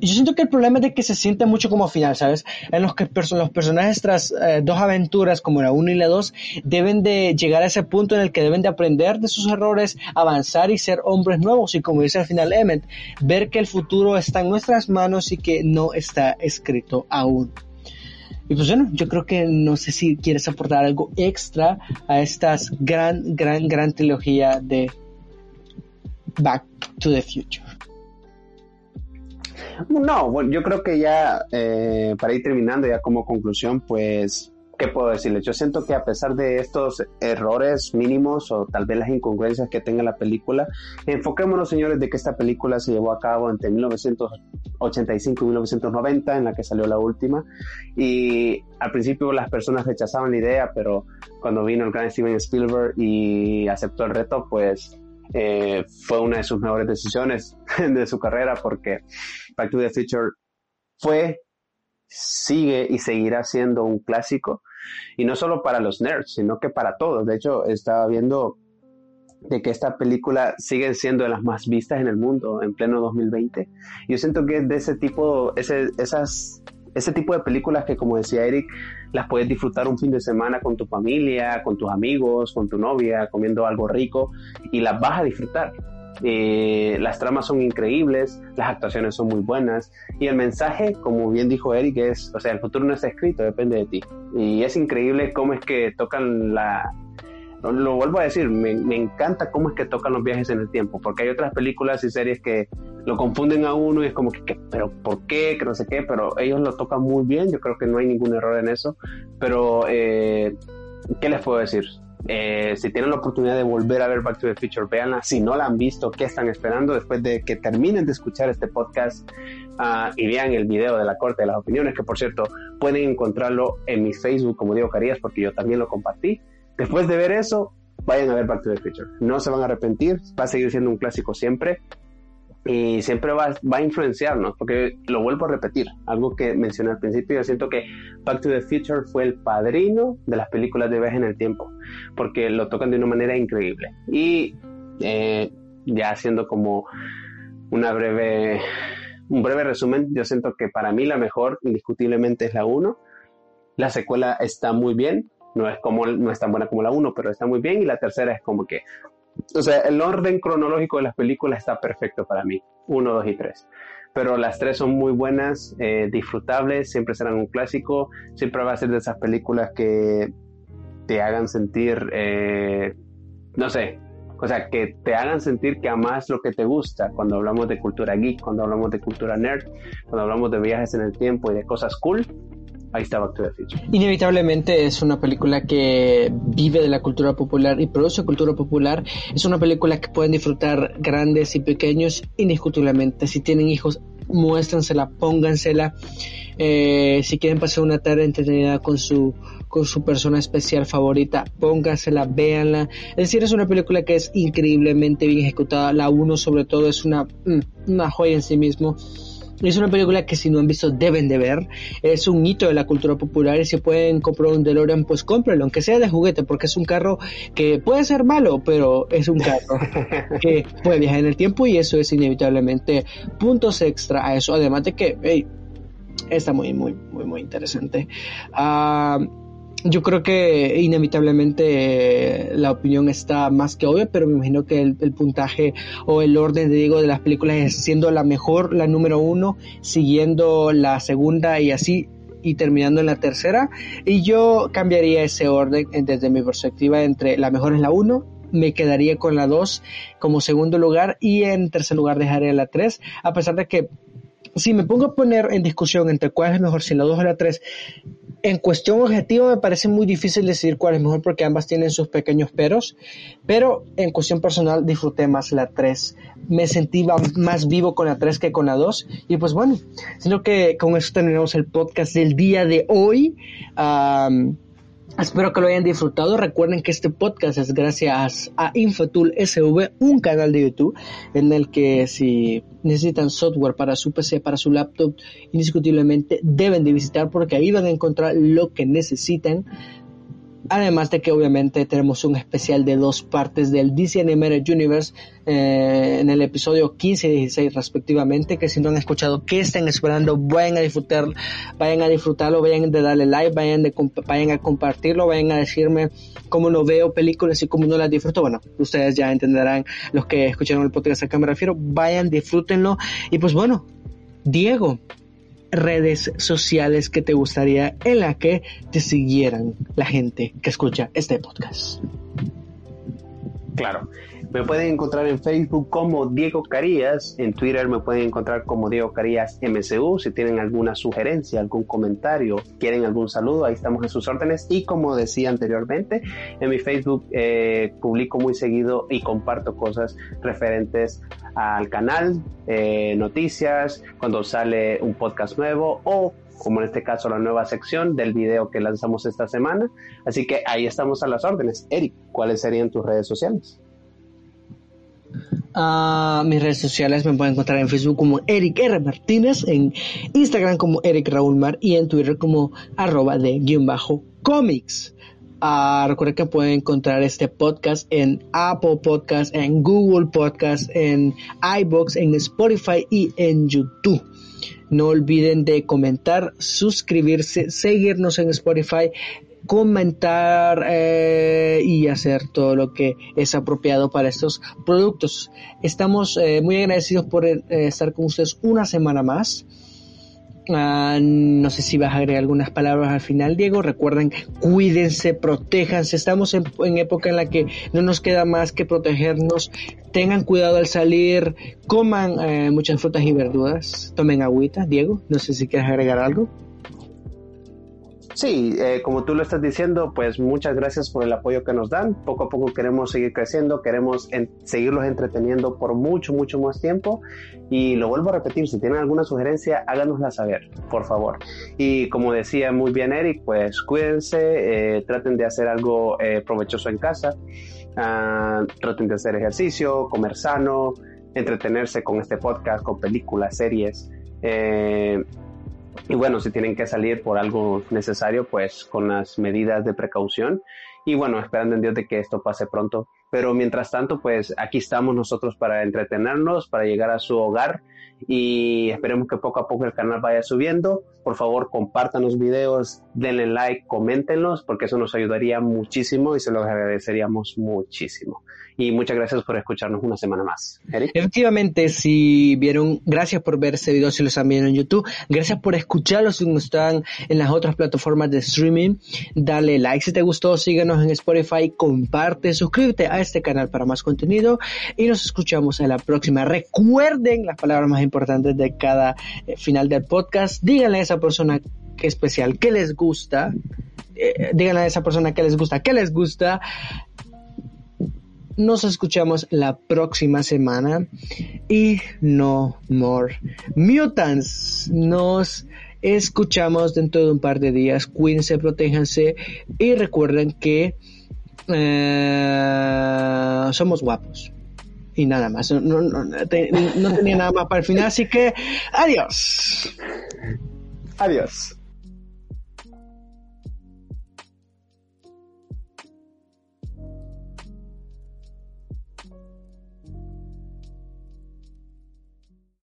yo siento que el problema es de que se siente mucho como final, ¿sabes? En los que los personajes tras eh, dos aventuras, como la 1 y la 2, deben de llegar a ese punto en el que deben de aprender de sus errores, avanzar y ser hombres nuevos. Y como dice al final Emmett, ver que el futuro está en nuestras manos y que no está escrito aún. Y pues bueno, yo creo que no sé si quieres aportar algo extra a esta gran, gran, gran trilogía de Back to the Future. No, bueno, yo creo que ya eh, para ir terminando, ya como conclusión, pues, ¿qué puedo decirles? Yo siento que a pesar de estos errores mínimos o tal vez las incongruencias que tenga la película, enfoquémonos, señores, de que esta película se llevó a cabo entre 1985 y 1990, en la que salió la última, y al principio las personas rechazaban la idea, pero cuando vino el gran Steven Spielberg y aceptó el reto, pues eh, fue una de sus mejores decisiones de su carrera porque Back to the Future fue, sigue y seguirá siendo un clásico. Y no solo para los nerds, sino que para todos. De hecho, estaba viendo de que esta película sigue siendo de las más vistas en el mundo en pleno 2020. Yo siento que es de ese tipo, ese, esas ese tipo de películas que, como decía Eric, las puedes disfrutar un fin de semana con tu familia, con tus amigos, con tu novia, comiendo algo rico y las vas a disfrutar. Eh, las tramas son increíbles, las actuaciones son muy buenas y el mensaje, como bien dijo Eric, es, o sea, el futuro no está escrito, depende de ti. Y es increíble cómo es que tocan la, lo vuelvo a decir, me, encanta cómo es que tocan los viajes en el tiempo, porque hay otras películas y series que lo confunden a uno y es como que, pero ¿por qué? Que no sé qué, pero ellos lo tocan muy bien, yo creo que no hay ningún error en eso, pero eh, ¿qué les puedo decir? Eh, si tienen la oportunidad de volver a ver Back to the Future, véanla. Si no la han visto, ¿qué están esperando? Después de que terminen de escuchar este podcast uh, y vean el video de la corte de las opiniones, que por cierto pueden encontrarlo en mi Facebook como Diego Carías, porque yo también lo compartí. Después de ver eso, vayan a ver Back to the Future. No se van a arrepentir, va a seguir siendo un clásico siempre y siempre va, va, a influenciarnos, porque lo vuelvo a repetir, algo que mencioné al principio, yo siento que Back to the Future fue el padrino de las películas de viaje en el tiempo, porque lo tocan de una manera increíble. Y eh, ya haciendo como una breve, un breve resumen, yo siento que para mí la mejor indiscutiblemente es la 1. La secuela está muy bien, no es, como, no es tan buena como la 1, pero está muy bien. Y la tercera es como que, o sea, el orden cronológico de las películas está perfecto para mí, 1, 2 y 3. Pero las tres son muy buenas, eh, disfrutables, siempre serán un clásico, siempre va a ser de esas películas que te hagan sentir, eh, no sé, O sea, que te hagan sentir que amas lo que te gusta cuando hablamos de cultura geek, cuando hablamos de cultura nerd, cuando hablamos de viajes en el tiempo y de cosas cool. Inevitablemente es una película que vive de la cultura popular y produce cultura popular. Es una película que pueden disfrutar grandes y pequeños indiscutiblemente. Si tienen hijos, muéstransela, póngansela. Eh, si quieren pasar una tarde entretenida con su con su persona especial favorita, póngansela, véanla. Es decir, es una película que es increíblemente bien ejecutada. La 1 sobre todo es una, mm, una joya en sí mismo. Es una película que si no han visto deben de ver. Es un hito de la cultura popular y si pueden comprar un DeLorean, pues cómprenlo, aunque sea de juguete, porque es un carro que puede ser malo, pero es un carro que puede viajar en el tiempo y eso es inevitablemente puntos extra a eso. Además de que, hey, está muy, muy, muy, muy interesante. Ah, yo creo que inevitablemente eh, la opinión está más que obvia, pero me imagino que el, puntaje o el orden, digo, de las películas es siendo la mejor, la número uno, siguiendo la segunda y así y terminando en la tercera. Y yo cambiaría ese orden desde mi perspectiva entre la mejor es la uno, me quedaría con la dos como segundo lugar y en tercer lugar dejaría la tres, a pesar de que si me pongo a poner en discusión entre cuál es mejor, si la 2 o la 3, en cuestión objetiva me parece muy difícil decidir cuál es mejor porque ambas tienen sus pequeños peros, pero en cuestión personal disfruté más la 3. Me sentí más vivo con la 3 que con la 2 y pues bueno, sino que con eso terminamos el podcast del día de hoy. Espero que lo hayan disfrutado. Recuerden que este podcast es gracias a Infotool SV, un canal de YouTube en el que si necesitan software para su PC, para su laptop, indiscutiblemente deben de visitar porque ahí van a encontrar lo que necesitan Además de que obviamente tenemos un especial de dos partes del DC Animated Universe eh, en el episodio 15 y 16 respectivamente, que si no han escuchado, ¿qué están esperando? Vayan a disfrutar, vayan a disfrutarlo, vayan a darle like, vayan, de, vayan a compartirlo, vayan a decirme cómo no veo películas y cómo no las disfruto. Bueno, ustedes ya entenderán los que escucharon el podcast a qué me refiero. Vayan, disfrútenlo. Y pues bueno, Diego, redes sociales que te gustaría en la que te siguieran la gente que escucha este podcast. Claro. Me pueden encontrar en Facebook como Diego Carías, en Twitter me pueden encontrar como Diego Carías MCU, si tienen alguna sugerencia, algún comentario, quieren algún saludo, ahí estamos en sus órdenes y como decía anteriormente, en mi Facebook eh, publico muy seguido y comparto cosas referentes al canal, eh, noticias, cuando sale un podcast nuevo o como en este caso la nueva sección del video que lanzamos esta semana. Así que ahí estamos a las órdenes. Eric, ¿cuáles serían tus redes sociales? a mis redes sociales me pueden encontrar en Facebook como Eric R. Martínez, en Instagram como Eric Raúl Mar y en Twitter como arroba de guion bajo cómics. Recuerden que pueden encontrar este podcast en Apple Podcast, en Google Podcast, en iBox, en Spotify y en YouTube. No olviden de comentar, suscribirse, seguirnos en Spotify, comentar eh, y hacer todo lo que es apropiado para estos productos. Estamos eh, muy agradecidos por eh, estar con ustedes una semana más. Ah, no sé si vas a agregar algunas palabras al final, Diego. Recuerden, cuídense, protéjanse. Estamos en, en, época en la que no nos queda más que protegernos. Tengan cuidado al salir. Coman muchas frutas y verduras. Tomen agüita, Diego. No sé si quieres agregar algo. Sí, eh, como tú lo estás diciendo, pues muchas gracias por el apoyo que nos dan. Poco a poco queremos seguir creciendo, queremos seguirlos entreteniendo por mucho, mucho más tiempo. Y lo vuelvo a repetir, si tienen alguna sugerencia, háganosla saber, por favor. Y como decía muy bien Eric, pues cuídense, eh, traten de hacer algo eh, provechoso en casa, ah, traten de hacer ejercicio, comer sano, entretenerse con este podcast, con películas, series. Y bueno, si tienen que salir por algo necesario, pues con las medidas de precaución. Y bueno, esperando en Dios de que esto pase pronto. Pero mientras tanto, pues aquí estamos nosotros para entretenernos, para llegar a su hogar y esperemos que poco a poco el canal vaya subiendo. Por favor, compartan los videos, denle like, coméntenlos, porque eso nos ayudaría muchísimo y se los agradeceríamos muchísimo y muchas gracias por escucharnos una semana más. Efectivamente, si vieron, gracias por ver este video si lo están viendo en YouTube, gracias por escucharlo si no están en las otras plataformas de streaming, dale like si te gustó, síguenos en Spotify, comparte, suscríbete a este canal para más contenido y nos escuchamos en la próxima. Recuerden las palabras más importantes de cada eh, final del podcast. Díganle esa persona que especial que les gusta. Eh, díganle a esa persona que les gusta, que les gusta. Nos escuchamos la próxima semana y no more mutants. Nos escuchamos dentro de un par de días. Cuídense, protéjanse y recuerden que eh, somos guapos. Y nada más. No, no tenía nada más para el final, así que adiós. Adiós.